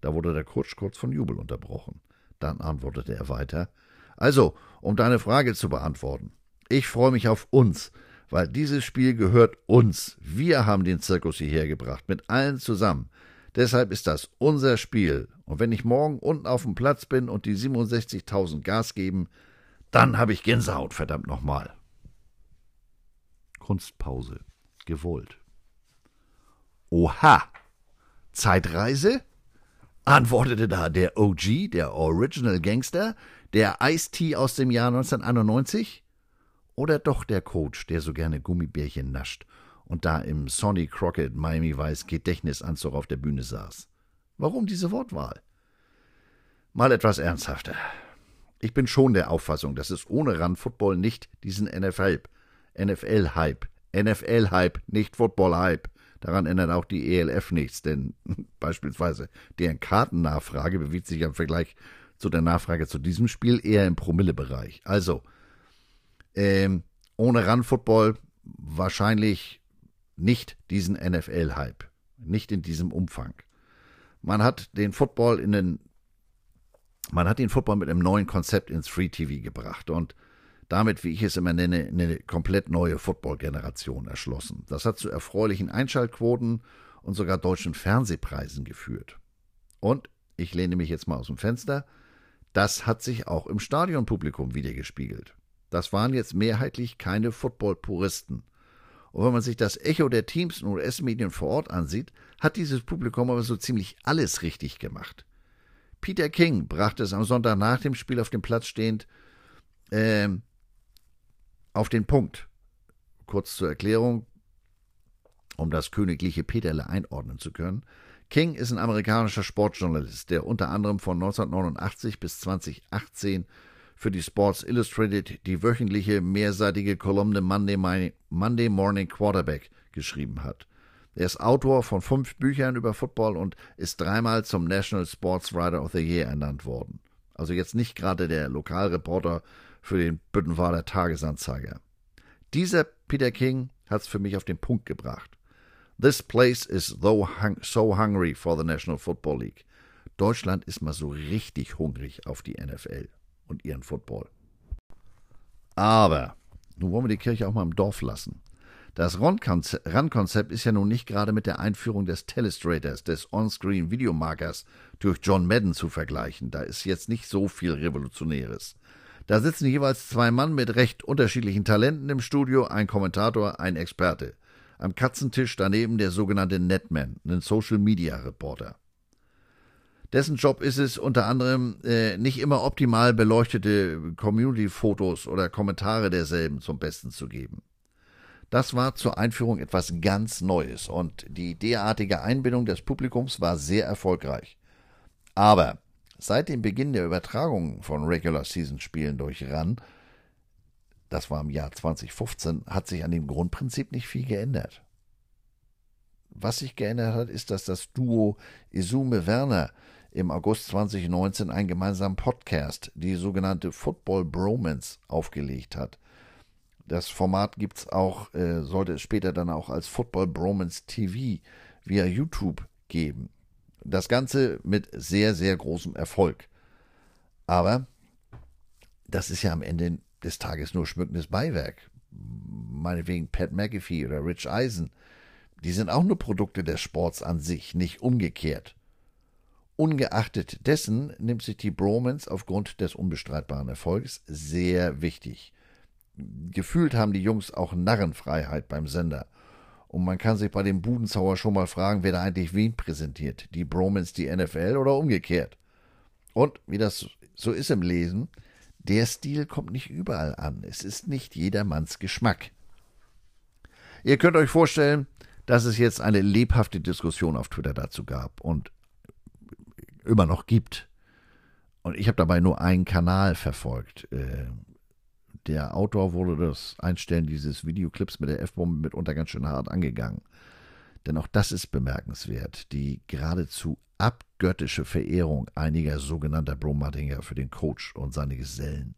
Da wurde der Coach kurz von Jubel unterbrochen. Dann antwortete er weiter. Also, um deine Frage zu beantworten. Ich freue mich auf uns, weil dieses Spiel gehört uns. Wir haben den Zirkus hierher gebracht, mit allen zusammen. Deshalb ist das unser Spiel. Und wenn ich morgen unten auf dem Platz bin und die 67.000 Gas geben, dann habe ich Gänsehaut, verdammt nochmal. Kunstpause. Gewollt. Oha! Zeitreise? antwortete da der OG, der Original Gangster, der Ice-T aus dem Jahr 1991? Oder doch der Coach, der so gerne Gummibärchen nascht und da im Sonny Crockett Miami Vice Gedächtnisanzug auf der Bühne saß? Warum diese Wortwahl? Mal etwas ernsthafter. Ich bin schon der Auffassung, dass es ohne Run Football nicht diesen NFL-Hype, NFL-Hype, NFL-Hype, nicht Football-Hype, Daran ändert auch die ELF nichts, denn [laughs] beispielsweise deren Kartennachfrage bewegt sich im Vergleich zu der Nachfrage zu diesem Spiel eher im Promillebereich. Also, ähm, ohne Run-Football wahrscheinlich nicht diesen NFL-Hype, nicht in diesem Umfang. Man hat den Football in den man hat den Football mit einem neuen Konzept ins Free TV gebracht und damit, wie ich es immer nenne, eine komplett neue Football-Generation erschlossen. Das hat zu erfreulichen Einschaltquoten und sogar deutschen Fernsehpreisen geführt. Und ich lehne mich jetzt mal aus dem Fenster. Das hat sich auch im Stadionpublikum wiedergespiegelt. Das waren jetzt mehrheitlich keine Football-Puristen. Und wenn man sich das Echo der Teams und US-Medien vor Ort ansieht, hat dieses Publikum aber so ziemlich alles richtig gemacht. Peter King brachte es am Sonntag nach dem Spiel auf dem Platz stehend äh, auf den Punkt. Kurz zur Erklärung, um das königliche Peterle einordnen zu können. King ist ein amerikanischer Sportjournalist, der unter anderem von 1989 bis 2018 für die Sports Illustrated die wöchentliche mehrseitige Kolumne Monday, Monday Morning Quarterback geschrieben hat. Er ist Autor von fünf Büchern über Football und ist dreimal zum National Sports Writer of the Year ernannt worden. Also jetzt nicht gerade der Lokalreporter für den Büttenwader Tagesanzeiger. Dieser Peter King hat es für mich auf den Punkt gebracht. This place is so, hungry for the National Football League. Deutschland ist mal so richtig hungrig auf die NFL und ihren Football. Aber, nun wollen wir die Kirche auch mal im Dorf lassen. Das RAN-Konzept ist ja nun nicht gerade mit der Einführung des Telestrators, des On-Screen-Videomarkers durch John Madden zu vergleichen. Da ist jetzt nicht so viel Revolutionäres. Da sitzen jeweils zwei Mann mit recht unterschiedlichen Talenten im Studio, ein Kommentator, ein Experte. Am Katzentisch daneben der sogenannte Netman, ein Social-Media-Reporter. Dessen Job ist es unter anderem, äh, nicht immer optimal beleuchtete Community-Fotos oder Kommentare derselben zum Besten zu geben. Das war zur Einführung etwas ganz Neues und die derartige Einbindung des Publikums war sehr erfolgreich. Aber seit dem Beginn der Übertragung von Regular Season Spielen durch RAN, das war im Jahr 2015, hat sich an dem Grundprinzip nicht viel geändert. Was sich geändert hat, ist, dass das Duo Isume Werner im August 2019 einen gemeinsamen Podcast, die sogenannte Football Bromance, aufgelegt hat. Das Format gibt es auch, äh, sollte es später dann auch als Football Bromance TV via YouTube geben. Das Ganze mit sehr, sehr großem Erfolg. Aber das ist ja am Ende des Tages nur schmückendes Beiwerk. Meinetwegen Pat McAfee oder Rich Eisen. Die sind auch nur Produkte des Sports an sich, nicht umgekehrt. Ungeachtet dessen nimmt sich die Bromance aufgrund des unbestreitbaren Erfolgs sehr wichtig gefühlt haben die Jungs auch Narrenfreiheit beim Sender. Und man kann sich bei dem Budenzauer schon mal fragen, wer da eigentlich wen präsentiert. Die Bromans die NFL oder umgekehrt. Und wie das so ist im Lesen, der Stil kommt nicht überall an. Es ist nicht jedermanns Geschmack. Ihr könnt euch vorstellen, dass es jetzt eine lebhafte Diskussion auf Twitter dazu gab und immer noch gibt. Und ich habe dabei nur einen Kanal verfolgt. Der Autor wurde das Einstellen dieses Videoclips mit der F-Bombe mitunter ganz schön hart angegangen. Denn auch das ist bemerkenswert, die geradezu abgöttische Verehrung einiger sogenannter Bromatinger für den Coach und seine Gesellen.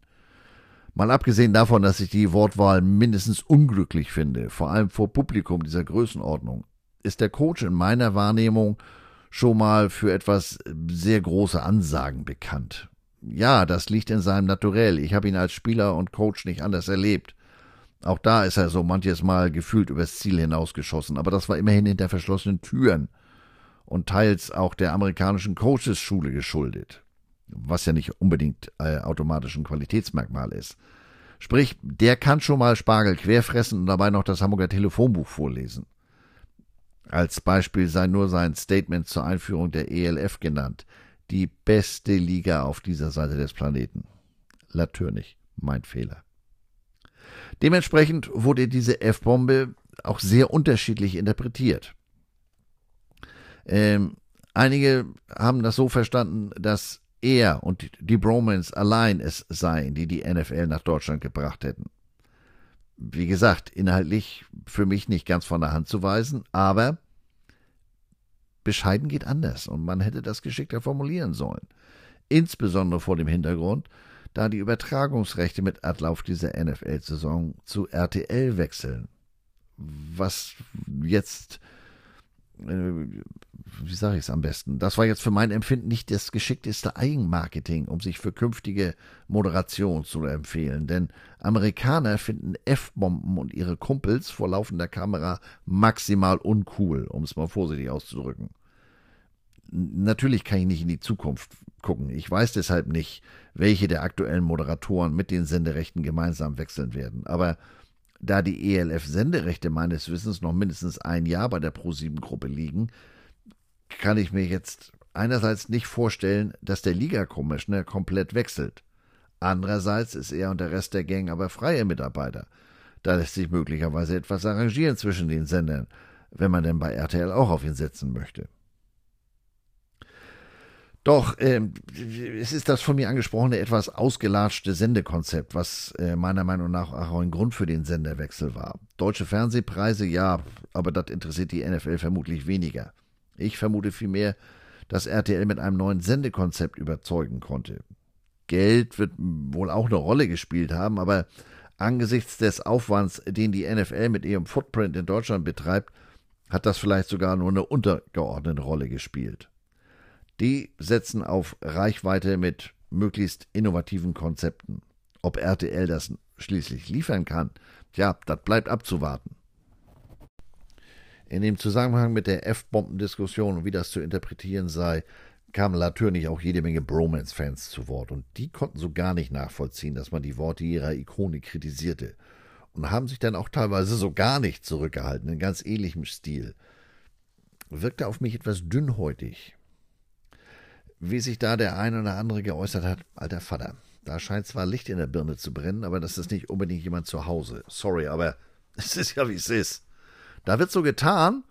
Mal abgesehen davon, dass ich die Wortwahl mindestens unglücklich finde, vor allem vor Publikum dieser Größenordnung, ist der Coach in meiner Wahrnehmung schon mal für etwas sehr große Ansagen bekannt ja, das liegt in seinem Naturell. Ich habe ihn als Spieler und Coach nicht anders erlebt. Auch da ist er so manches Mal gefühlt übers Ziel hinausgeschossen, aber das war immerhin hinter verschlossenen Türen und teils auch der amerikanischen Coaches-Schule geschuldet, was ja nicht unbedingt äh, automatisch ein Qualitätsmerkmal ist. Sprich, der kann schon mal Spargel querfressen und dabei noch das Hamburger Telefonbuch vorlesen. Als Beispiel sei nur sein Statement zur Einführung der ELF genannt die beste Liga auf dieser Seite des Planeten. Natürlich mein Fehler. Dementsprechend wurde diese F-Bombe auch sehr unterschiedlich interpretiert. Ähm, einige haben das so verstanden, dass er und die Bromans allein es seien, die die NFL nach Deutschland gebracht hätten. Wie gesagt, inhaltlich für mich nicht ganz von der Hand zu weisen, aber Bescheiden geht anders und man hätte das geschickter formulieren sollen. Insbesondere vor dem Hintergrund, da die Übertragungsrechte mit Ablauf dieser NFL-Saison zu RTL wechseln. Was jetzt, wie sage ich es am besten, das war jetzt für mein Empfinden nicht das geschickteste Eigenmarketing, um sich für künftige Moderation zu empfehlen. Denn Amerikaner finden F-Bomben und ihre Kumpels vor laufender Kamera maximal uncool, um es mal vorsichtig auszudrücken. Natürlich kann ich nicht in die Zukunft gucken. Ich weiß deshalb nicht, welche der aktuellen Moderatoren mit den Senderechten gemeinsam wechseln werden. Aber da die ELF-Senderechte meines Wissens noch mindestens ein Jahr bei der Pro7-Gruppe liegen, kann ich mir jetzt einerseits nicht vorstellen, dass der Liga-Commissioner komplett wechselt. Andererseits ist er und der Rest der Gang aber freie Mitarbeiter. Da lässt sich möglicherweise etwas arrangieren zwischen den Sendern, wenn man denn bei RTL auch auf ihn setzen möchte. Doch, ähm, es ist das von mir angesprochene etwas ausgelatschte Sendekonzept, was äh, meiner Meinung nach auch ein Grund für den Senderwechsel war. Deutsche Fernsehpreise, ja, aber das interessiert die NFL vermutlich weniger. Ich vermute vielmehr, dass RTL mit einem neuen Sendekonzept überzeugen konnte. Geld wird wohl auch eine Rolle gespielt haben, aber angesichts des Aufwands, den die NFL mit ihrem Footprint in Deutschland betreibt, hat das vielleicht sogar nur eine untergeordnete Rolle gespielt. Die setzen auf Reichweite mit möglichst innovativen Konzepten. Ob RTL das schließlich liefern kann, ja, das bleibt abzuwarten. In dem Zusammenhang mit der F-Bomben-Diskussion und wie das zu interpretieren sei, kamen natürlich auch jede Menge Bromance-Fans zu Wort und die konnten so gar nicht nachvollziehen, dass man die Worte ihrer Ikone kritisierte und haben sich dann auch teilweise so gar nicht zurückgehalten, in ganz ähnlichem Stil. Wirkte auf mich etwas dünnhäutig, wie sich da der eine oder andere geäußert hat, alter Vater, da scheint zwar Licht in der Birne zu brennen, aber das ist nicht unbedingt jemand zu Hause. Sorry, aber [laughs] es ist ja wie es ist. Da wird so getan,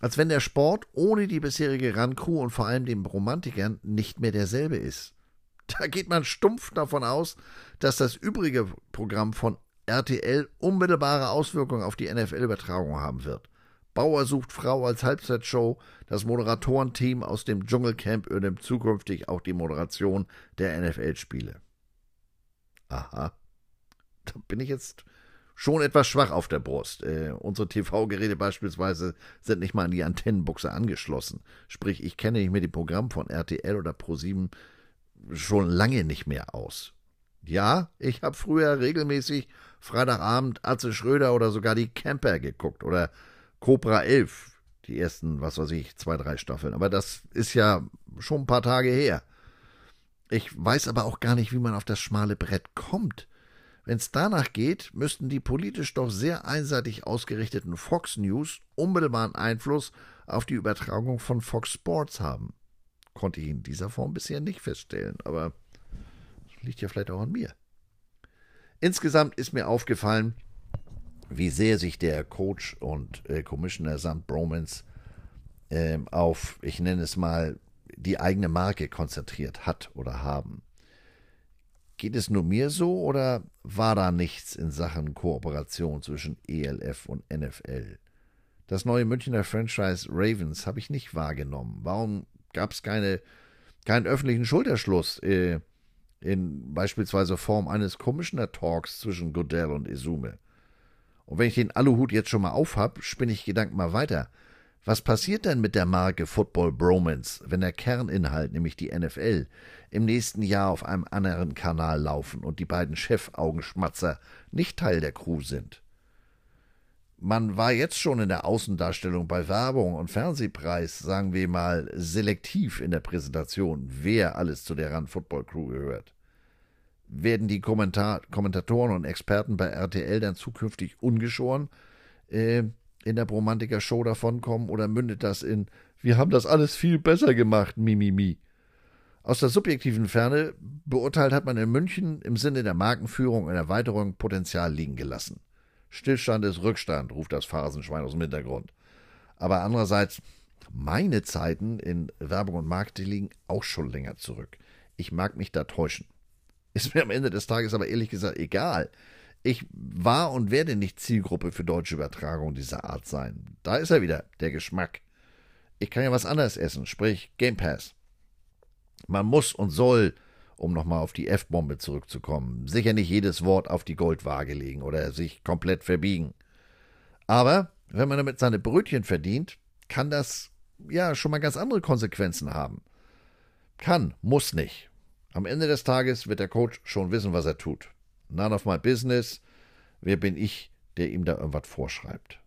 als wenn der Sport ohne die bisherige Randcrew und vor allem den Romantikern nicht mehr derselbe ist. Da geht man stumpf davon aus, dass das übrige Programm von RTL unmittelbare Auswirkungen auf die NFL-Übertragung haben wird. Bauer sucht Frau als Halbzeitshow. Das Moderatorenteam aus dem Dschungelcamp übernimmt zukünftig auch die Moderation der NFL-Spiele. Aha. Da bin ich jetzt schon etwas schwach auf der Brust. Äh, unsere TV-Geräte beispielsweise sind nicht mal an die Antennenbuchse angeschlossen. Sprich, ich kenne nicht mehr die Programme von RTL oder Pro7 schon lange nicht mehr aus. Ja, ich habe früher regelmäßig Freitagabend Atze Schröder oder sogar die Camper geguckt oder Cobra 11, die ersten, was weiß ich, zwei, drei Staffeln. Aber das ist ja schon ein paar Tage her. Ich weiß aber auch gar nicht, wie man auf das schmale Brett kommt. Wenn es danach geht, müssten die politisch doch sehr einseitig ausgerichteten Fox News unmittelbaren Einfluss auf die Übertragung von Fox Sports haben. Konnte ich in dieser Form bisher nicht feststellen, aber liegt ja vielleicht auch an mir. Insgesamt ist mir aufgefallen, wie sehr sich der Coach und äh, Commissioner samt Bromans äh, auf, ich nenne es mal, die eigene Marke konzentriert hat oder haben. Geht es nur mir so oder war da nichts in Sachen Kooperation zwischen ELF und NFL? Das neue Münchner Franchise Ravens habe ich nicht wahrgenommen. Warum gab es keine, keinen öffentlichen Schulterschluss äh, in beispielsweise Form eines Commissioner Talks zwischen Goodell und Izume? Und wenn ich den Aluhut jetzt schon mal aufhab, spinne ich Gedanken mal weiter. Was passiert denn mit der Marke Football Bromance, wenn der Kerninhalt, nämlich die NFL, im nächsten Jahr auf einem anderen Kanal laufen und die beiden Chefaugenschmatzer nicht Teil der Crew sind? Man war jetzt schon in der Außendarstellung bei Werbung und Fernsehpreis, sagen wir mal, selektiv in der Präsentation, wer alles zu der Run Football Crew gehört werden die Kommentar Kommentatoren und Experten bei RTL dann zukünftig ungeschoren äh, in der Bromantiker Show davonkommen oder mündet das in wir haben das alles viel besser gemacht, mimimi. Mi, mi. Aus der subjektiven Ferne beurteilt hat man in München im Sinne der Markenführung und Erweiterung Potenzial liegen gelassen. Stillstand ist Rückstand, ruft das Phrasenschwein aus dem Hintergrund. Aber andererseits, meine Zeiten in Werbung und Marketing liegen auch schon länger zurück. Ich mag mich da täuschen. Ist mir am Ende des Tages aber ehrlich gesagt egal. Ich war und werde nicht Zielgruppe für deutsche Übertragung dieser Art sein. Da ist er wieder, der Geschmack. Ich kann ja was anderes essen, sprich Game Pass. Man muss und soll, um nochmal auf die F-Bombe zurückzukommen, sicher nicht jedes Wort auf die Goldwaage legen oder sich komplett verbiegen. Aber wenn man damit seine Brötchen verdient, kann das ja schon mal ganz andere Konsequenzen haben. Kann, muss nicht. Am Ende des Tages wird der Coach schon wissen, was er tut. None of my business. Wer bin ich, der ihm da irgendwas vorschreibt?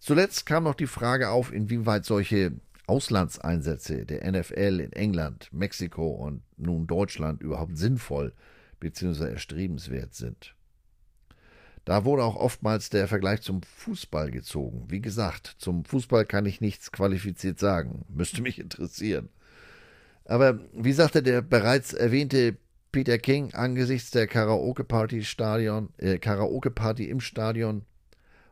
Zuletzt kam noch die Frage auf, inwieweit solche Auslandseinsätze der NFL in England, Mexiko und nun Deutschland überhaupt sinnvoll bzw. erstrebenswert sind. Da wurde auch oftmals der Vergleich zum Fußball gezogen. Wie gesagt, zum Fußball kann ich nichts qualifiziert sagen. Müsste mich interessieren. Aber wie sagte der bereits erwähnte Peter King angesichts der Karaoke-Party äh, Karaoke-Party im Stadion,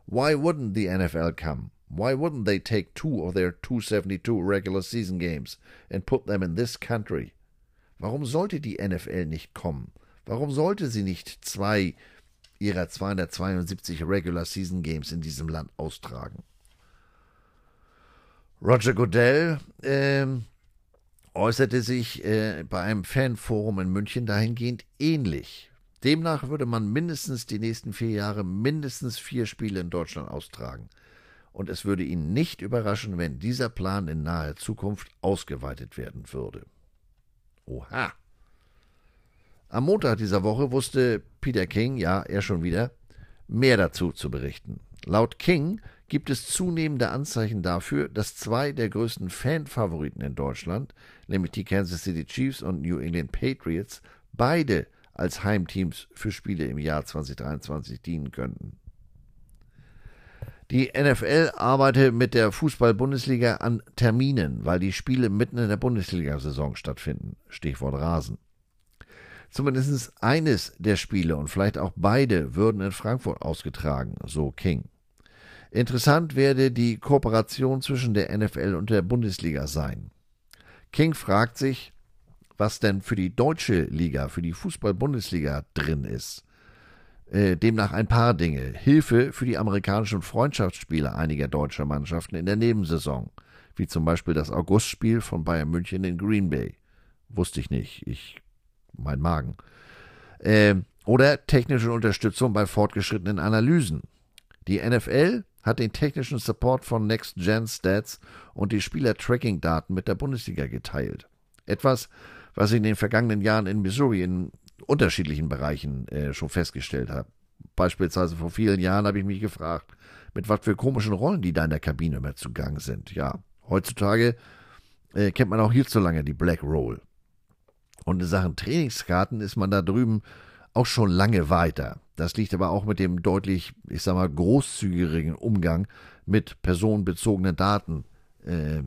Why wouldn't the NFL come? Why wouldn't they take two of their 272 regular season games and put them in this country? Warum sollte die NFL nicht kommen? Warum sollte sie nicht zwei ihrer 272 Regular Season Games in diesem Land austragen? Roger Goodell ähm, äußerte sich äh, bei einem Fanforum in München dahingehend ähnlich. Demnach würde man mindestens die nächsten vier Jahre mindestens vier Spiele in Deutschland austragen. Und es würde ihn nicht überraschen, wenn dieser Plan in naher Zukunft ausgeweitet werden würde. Oha. Am Montag dieser Woche wusste Peter King, ja, er schon wieder, mehr dazu zu berichten. Laut King gibt es zunehmende Anzeichen dafür, dass zwei der größten Fanfavoriten in Deutschland, nämlich die Kansas City Chiefs und New England Patriots, beide als Heimteams für Spiele im Jahr 2023 dienen könnten. Die NFL arbeitet mit der Fußball-Bundesliga an Terminen, weil die Spiele mitten in der Bundesliga-Saison stattfinden. Stichwort Rasen. Zumindest eines der Spiele und vielleicht auch beide würden in Frankfurt ausgetragen, so King. Interessant werde die Kooperation zwischen der NFL und der Bundesliga sein. King fragt sich, was denn für die deutsche Liga, für die Fußball-Bundesliga drin ist. Äh, demnach ein paar Dinge. Hilfe für die amerikanischen Freundschaftsspiele einiger deutscher Mannschaften in der Nebensaison, wie zum Beispiel das Augustspiel von Bayern München in Green Bay. Wusste ich nicht. Ich, mein Magen. Äh, oder technische Unterstützung bei fortgeschrittenen Analysen. Die NFL hat den technischen Support von Next Gen Stats und die Spieler-Tracking-Daten mit der Bundesliga geteilt. Etwas, was ich in den vergangenen Jahren in Missouri in unterschiedlichen Bereichen äh, schon festgestellt habe. Beispielsweise vor vielen Jahren habe ich mich gefragt, mit was für komischen Rollen die da in der Kabine immer zugang sind. Ja, heutzutage äh, kennt man auch hierzulande die Black Roll. Und in Sachen Trainingskarten ist man da drüben auch schon lange weiter. Das liegt aber auch mit dem deutlich, ich sag mal, großzügigeren Umgang mit personenbezogenen Daten äh,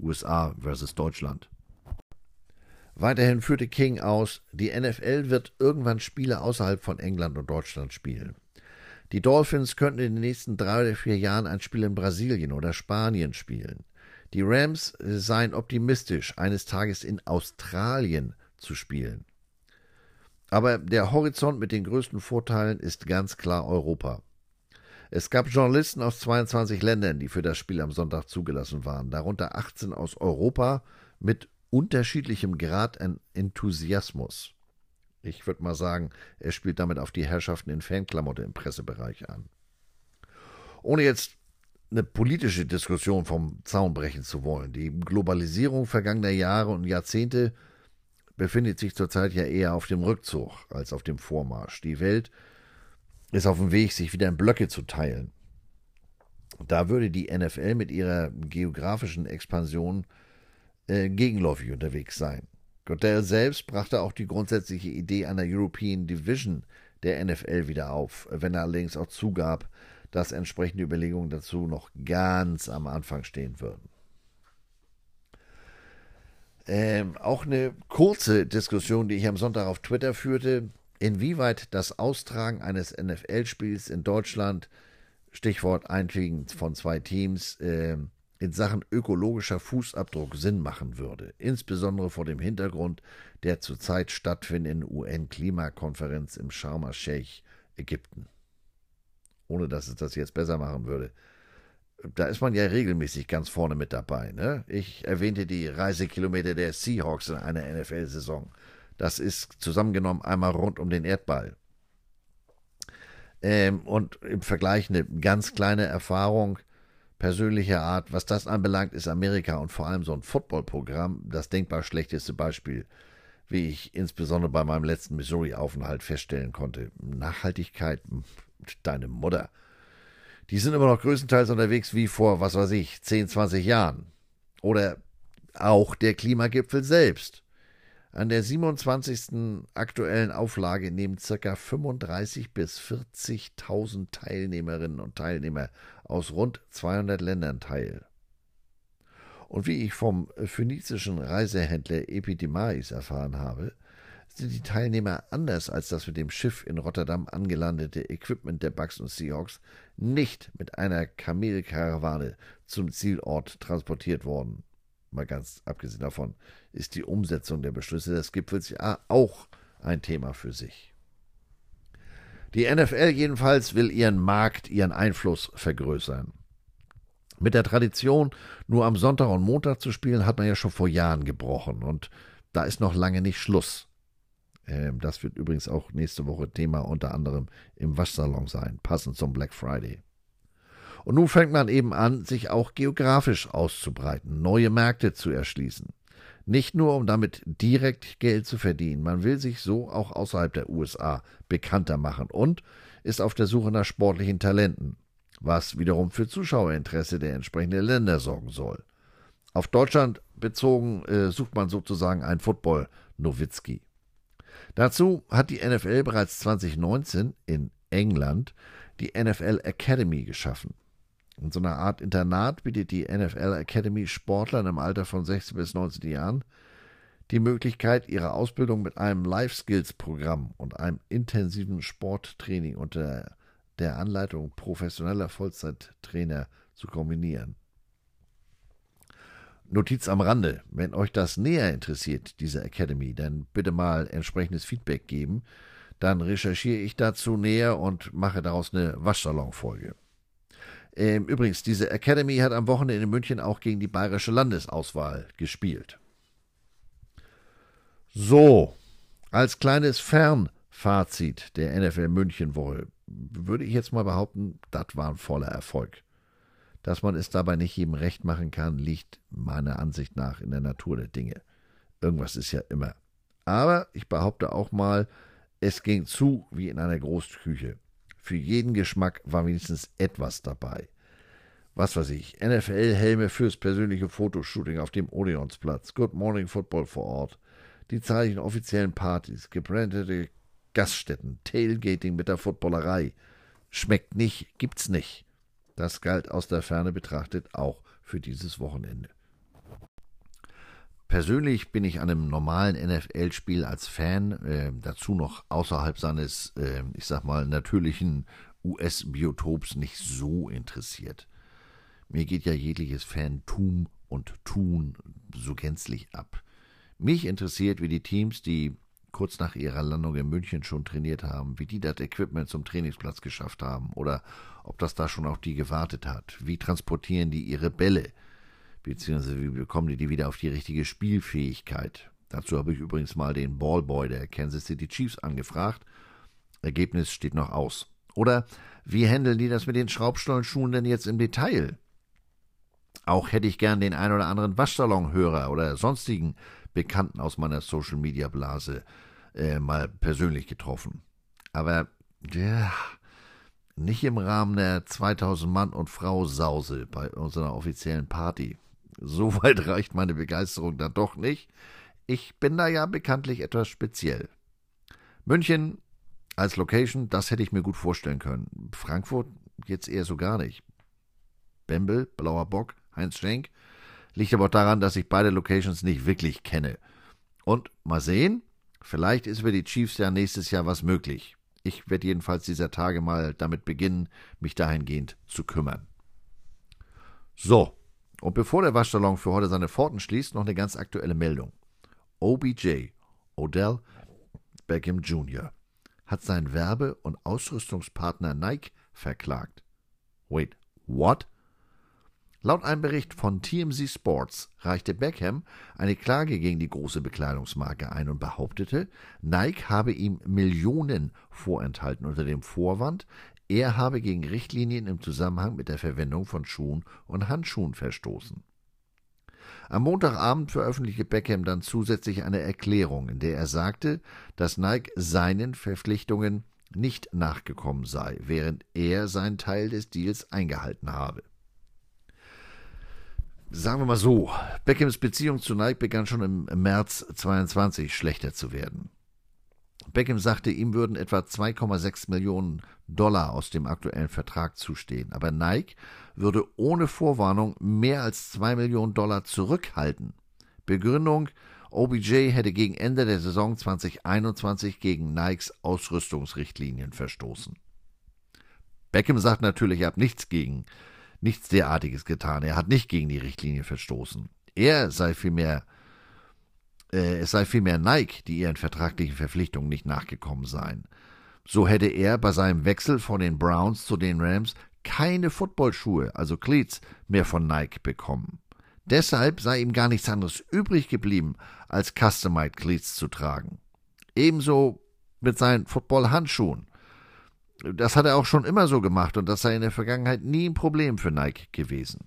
USA versus Deutschland. Weiterhin führte King aus, die NFL wird irgendwann Spiele außerhalb von England und Deutschland spielen. Die Dolphins könnten in den nächsten drei oder vier Jahren ein Spiel in Brasilien oder Spanien spielen. Die Rams seien optimistisch, eines Tages in Australien zu spielen. Aber der Horizont mit den größten Vorteilen ist ganz klar Europa. Es gab Journalisten aus 22 Ländern, die für das Spiel am Sonntag zugelassen waren, darunter 18 aus Europa mit unterschiedlichem Grad an Enthusiasmus. Ich würde mal sagen, er spielt damit auf die Herrschaften in Fanklamotte im Pressebereich an. Ohne jetzt eine politische Diskussion vom Zaun brechen zu wollen. Die Globalisierung vergangener Jahre und Jahrzehnte befindet sich zurzeit ja eher auf dem Rückzug als auf dem Vormarsch. Die Welt ist auf dem Weg, sich wieder in Blöcke zu teilen. Da würde die NFL mit ihrer geografischen Expansion äh, gegenläufig unterwegs sein. Goodell selbst brachte auch die grundsätzliche Idee einer European Division der NFL wieder auf, wenn er allerdings auch zugab, dass entsprechende Überlegungen dazu noch ganz am Anfang stehen würden. Ähm, auch eine kurze Diskussion, die ich am Sonntag auf Twitter führte, inwieweit das Austragen eines NFL-Spiels in Deutschland, Stichwort Einfliegen von zwei Teams, äh, in Sachen ökologischer Fußabdruck Sinn machen würde, insbesondere vor dem Hintergrund der zurzeit stattfindenden UN-Klimakonferenz im Sharm el-Sheikh, Ägypten. Ohne dass es das jetzt besser machen würde. Da ist man ja regelmäßig ganz vorne mit dabei. Ne? Ich erwähnte die Reisekilometer der Seahawks in einer NFL-Saison. Das ist zusammengenommen einmal rund um den Erdball. Ähm, und im Vergleich eine ganz kleine Erfahrung persönlicher Art. Was das anbelangt, ist Amerika und vor allem so ein Footballprogramm das denkbar schlechteste Beispiel, wie ich insbesondere bei meinem letzten Missouri-Aufenthalt feststellen konnte. Nachhaltigkeit, deine Mutter. Die sind immer noch größtenteils unterwegs wie vor, was weiß ich, 10, 20 Jahren. Oder auch der Klimagipfel selbst. An der 27. aktuellen Auflage nehmen ca. 35.000 bis 40.000 Teilnehmerinnen und Teilnehmer aus rund 200 Ländern teil. Und wie ich vom phönizischen Reisehändler Epidemais erfahren habe, sind die Teilnehmer anders als das mit dem Schiff in Rotterdam angelandete Equipment der Bucks und Seahawks nicht mit einer Kamelkarawane zum Zielort transportiert worden. Mal ganz abgesehen davon ist die Umsetzung der Beschlüsse des Gipfels ja auch ein Thema für sich. Die NFL jedenfalls will ihren Markt, ihren Einfluss vergrößern. Mit der Tradition, nur am Sonntag und Montag zu spielen, hat man ja schon vor Jahren gebrochen und da ist noch lange nicht Schluss. Ähm, das wird übrigens auch nächste Woche Thema unter anderem im Waschsalon sein, passend zum Black Friday. Und nun fängt man eben an, sich auch geografisch auszubreiten, neue Märkte zu erschließen. Nicht nur, um damit direkt Geld zu verdienen, man will sich so auch außerhalb der USA bekannter machen und ist auf der Suche nach sportlichen Talenten, was wiederum für Zuschauerinteresse der entsprechenden Länder sorgen soll. Auf Deutschland bezogen äh, sucht man sozusagen ein Football-Nowitzki. Dazu hat die NFL bereits 2019 in England die NFL Academy geschaffen. In so einer Art Internat bietet die NFL Academy Sportlern im Alter von 16 bis 19 Jahren die Möglichkeit, ihre Ausbildung mit einem Life Skills Programm und einem intensiven Sporttraining unter der Anleitung professioneller Vollzeittrainer zu kombinieren. Notiz am Rande, wenn euch das näher interessiert, diese Academy, dann bitte mal entsprechendes Feedback geben. Dann recherchiere ich dazu näher und mache daraus eine Waschsalon-Folge. Ähm, übrigens, diese Academy hat am Wochenende in München auch gegen die bayerische Landesauswahl gespielt. So, als kleines Fernfazit der NFL München Woche würde ich jetzt mal behaupten, das war ein voller Erfolg. Dass man es dabei nicht jedem recht machen kann, liegt meiner Ansicht nach in der Natur der Dinge. Irgendwas ist ja immer. Aber ich behaupte auch mal, es ging zu wie in einer Großküche. Für jeden Geschmack war wenigstens etwas dabei. Was weiß ich, NFL-Helme fürs persönliche Fotoshooting auf dem Odeonsplatz, Good Morning Football vor Ort, die zahlreichen offiziellen Partys, gebrandete Gaststätten, Tailgating mit der Footballerei. Schmeckt nicht, gibt's nicht. Das galt aus der Ferne betrachtet auch für dieses Wochenende. Persönlich bin ich an einem normalen NFL-Spiel als Fan, äh, dazu noch außerhalb seines, äh, ich sag mal, natürlichen US-Biotops nicht so interessiert. Mir geht ja jegliches Fantum und Tun so gänzlich ab. Mich interessiert, wie die Teams, die kurz nach ihrer Landung in München schon trainiert haben, wie die das Equipment zum Trainingsplatz geschafft haben oder ob das da schon auf die gewartet hat. Wie transportieren die ihre Bälle? Beziehungsweise wie bekommen die die wieder auf die richtige Spielfähigkeit? Dazu habe ich übrigens mal den Ballboy der Kansas City Chiefs angefragt. Ergebnis steht noch aus. Oder wie handeln die das mit den Schraubstollenschuhen denn jetzt im Detail? Auch hätte ich gern den ein oder anderen Waschsalonhörer oder sonstigen Bekannten aus meiner Social Media Blase äh, mal persönlich getroffen. Aber ja, nicht im Rahmen der 2000 Mann und Frau Sause bei unserer offiziellen Party. So [laughs] weit reicht meine Begeisterung dann doch nicht. Ich bin da ja bekanntlich etwas speziell. München als Location, das hätte ich mir gut vorstellen können. Frankfurt jetzt eher so gar nicht. Bembel, Blauer Bock, Heinz Schenk. Liegt aber auch daran, dass ich beide Locations nicht wirklich kenne. Und mal sehen, vielleicht ist für die Chiefs ja nächstes Jahr was möglich. Ich werde jedenfalls dieser Tage mal damit beginnen, mich dahingehend zu kümmern. So, und bevor der Waschsalon für heute seine Pforten schließt, noch eine ganz aktuelle Meldung. OBJ, Odell Beckham Jr., hat seinen Werbe- und Ausrüstungspartner Nike verklagt. Wait, what? Laut einem Bericht von TMZ Sports reichte Beckham eine Klage gegen die große Bekleidungsmarke ein und behauptete, Nike habe ihm Millionen vorenthalten unter dem Vorwand, er habe gegen Richtlinien im Zusammenhang mit der Verwendung von Schuhen und Handschuhen verstoßen. Am Montagabend veröffentlichte Beckham dann zusätzlich eine Erklärung, in der er sagte, dass Nike seinen Verpflichtungen nicht nachgekommen sei, während er seinen Teil des Deals eingehalten habe. Sagen wir mal so, Beckhams Beziehung zu Nike begann schon im März 22 schlechter zu werden. Beckham sagte, ihm würden etwa 2,6 Millionen Dollar aus dem aktuellen Vertrag zustehen, aber Nike würde ohne Vorwarnung mehr als 2 Millionen Dollar zurückhalten. Begründung, OBJ hätte gegen Ende der Saison 2021 gegen Nikes Ausrüstungsrichtlinien verstoßen. Beckham sagt natürlich, er hat nichts gegen, nichts derartiges getan. Er hat nicht gegen die Richtlinie verstoßen. Er sei vielmehr, äh, es sei vielmehr Nike, die ihren vertraglichen Verpflichtungen nicht nachgekommen seien. So hätte er bei seinem Wechsel von den Browns zu den Rams keine Footballschuhe, also Cleats, mehr von Nike bekommen. Deshalb sei ihm gar nichts anderes übrig geblieben, als Customized Cleats zu tragen. Ebenso mit seinen Football-Handschuhen. Das hat er auch schon immer so gemacht und das sei in der Vergangenheit nie ein Problem für Nike gewesen.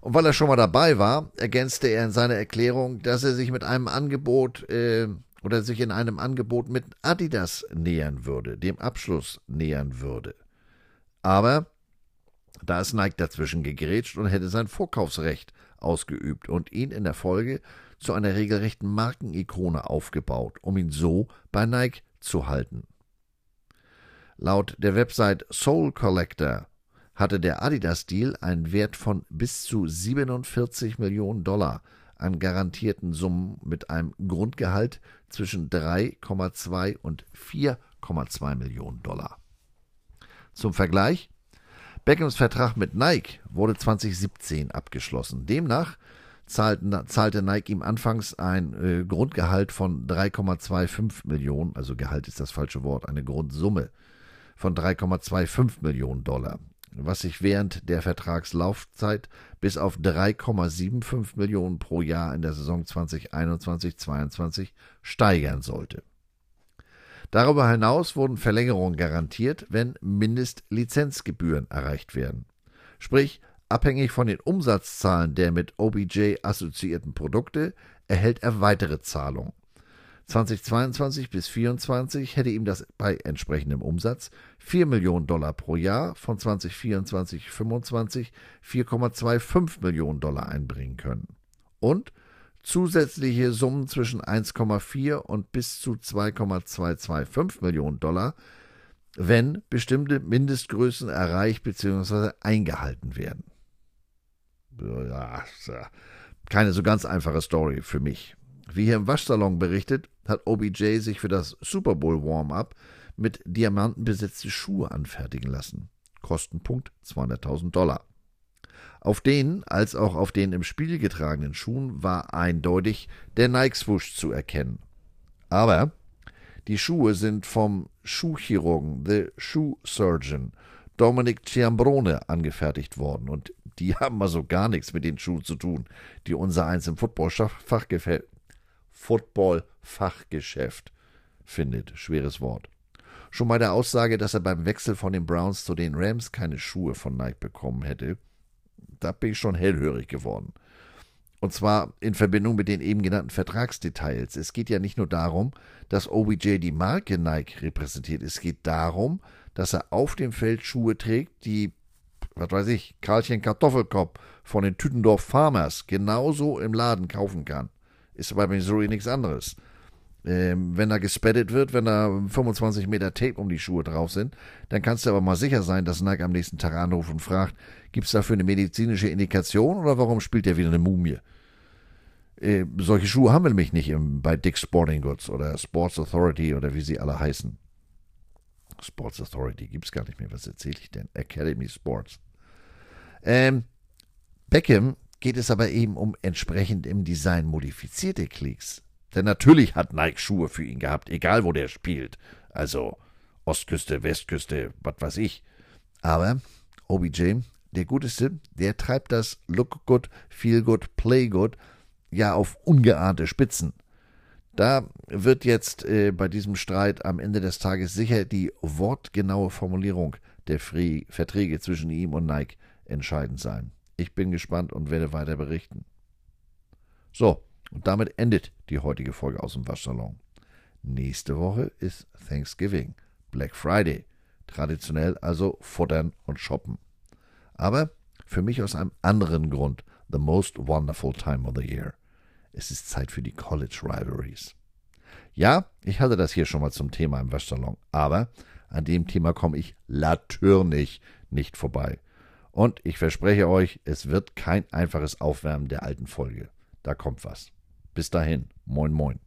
Und weil er schon mal dabei war, ergänzte er in seiner Erklärung, dass er sich mit einem Angebot äh, oder sich in einem Angebot mit Adidas nähern würde, dem Abschluss nähern würde. Aber da ist Nike dazwischen gegrätscht und hätte sein Vorkaufsrecht ausgeübt und ihn in der Folge zu einer regelrechten Markenikone aufgebaut, um ihn so bei Nike zu halten. Laut der Website Soul Collector hatte der Adidas-Deal einen Wert von bis zu 47 Millionen Dollar an garantierten Summen mit einem Grundgehalt zwischen 3,2 und 4,2 Millionen Dollar. Zum Vergleich, Beckhams Vertrag mit Nike wurde 2017 abgeschlossen. Demnach zahlten, zahlte Nike ihm anfangs ein äh, Grundgehalt von 3,25 Millionen, also Gehalt ist das falsche Wort, eine Grundsumme von 3,25 Millionen Dollar, was sich während der Vertragslaufzeit bis auf 3,75 Millionen pro Jahr in der Saison 2021-22 steigern sollte. Darüber hinaus wurden Verlängerungen garantiert, wenn Mindestlizenzgebühren erreicht werden. Sprich, abhängig von den Umsatzzahlen der mit OBJ assoziierten Produkte erhält er weitere Zahlungen. 2022 bis 2024 hätte ihm das bei entsprechendem Umsatz 4 Millionen Dollar pro Jahr, von 2024 25 4,25 Millionen Dollar einbringen können. Und zusätzliche Summen zwischen 1,4 und bis zu 2,225 Millionen Dollar, wenn bestimmte Mindestgrößen erreicht bzw. eingehalten werden. keine so ganz einfache Story für mich. Wie hier im Waschsalon berichtet, hat OBJ sich für das Super Bowl Warm-up mit Diamanten besetzte Schuhe anfertigen lassen. Kostenpunkt 200.000 Dollar. Auf den als auch auf den im Spiel getragenen Schuhen war eindeutig der Nike-Swoosh zu erkennen. Aber die Schuhe sind vom Schuhchirurgen, The Shoe Surgeon, Dominic Ciambrone angefertigt worden und die [laughs] haben also gar nichts mit den Schuhen zu tun, die unser eins im Football-Fachgeschäft Football findet. Schweres Wort. Schon bei der Aussage, dass er beim Wechsel von den Browns zu den Rams keine Schuhe von Nike bekommen hätte, da bin ich schon hellhörig geworden. Und zwar in Verbindung mit den eben genannten Vertragsdetails. Es geht ja nicht nur darum, dass OBJ die Marke Nike repräsentiert. Es geht darum, dass er auf dem Feld Schuhe trägt, die, was weiß ich, Karlchen Kartoffelkopf von den Tütendorf Farmers genauso im Laden kaufen kann. Ist bei Missouri nichts anderes. Ähm, wenn da gespaddet wird, wenn da 25 Meter Tape um die Schuhe drauf sind, dann kannst du aber mal sicher sein, dass Nike am nächsten Tag anruft und fragt, gibt es dafür eine medizinische Indikation oder warum spielt der wieder eine Mumie? Äh, solche Schuhe haben wir nämlich nicht im, bei Dick's Sporting Goods oder Sports Authority oder wie sie alle heißen. Sports Authority gibt es gar nicht mehr. Was erzähle ich denn? Academy Sports. Ähm, Beckham geht es aber eben um entsprechend im Design modifizierte Klicks. Denn natürlich hat Nike Schuhe für ihn gehabt, egal wo der spielt. Also Ostküste, Westküste, was weiß ich. Aber OBJ der Guteste, der treibt das Look Good, Feel Good, Play Good ja auf ungeahnte Spitzen. Da wird jetzt äh, bei diesem Streit am Ende des Tages sicher die wortgenaue Formulierung der Free Verträge zwischen ihm und Nike entscheidend sein. Ich bin gespannt und werde weiter berichten. So, und damit endet die heutige Folge aus dem Waschsalon. Nächste Woche ist Thanksgiving, Black Friday. Traditionell also futtern und shoppen. Aber für mich aus einem anderen Grund the most wonderful time of the year. Es ist Zeit für die College Rivalries. Ja, ich hatte das hier schon mal zum Thema im Waschsalon, aber an dem Thema komme ich natürlich nicht vorbei. Und ich verspreche euch, es wird kein einfaches Aufwärmen der alten Folge. Da kommt was. Bis dahin, moin moin.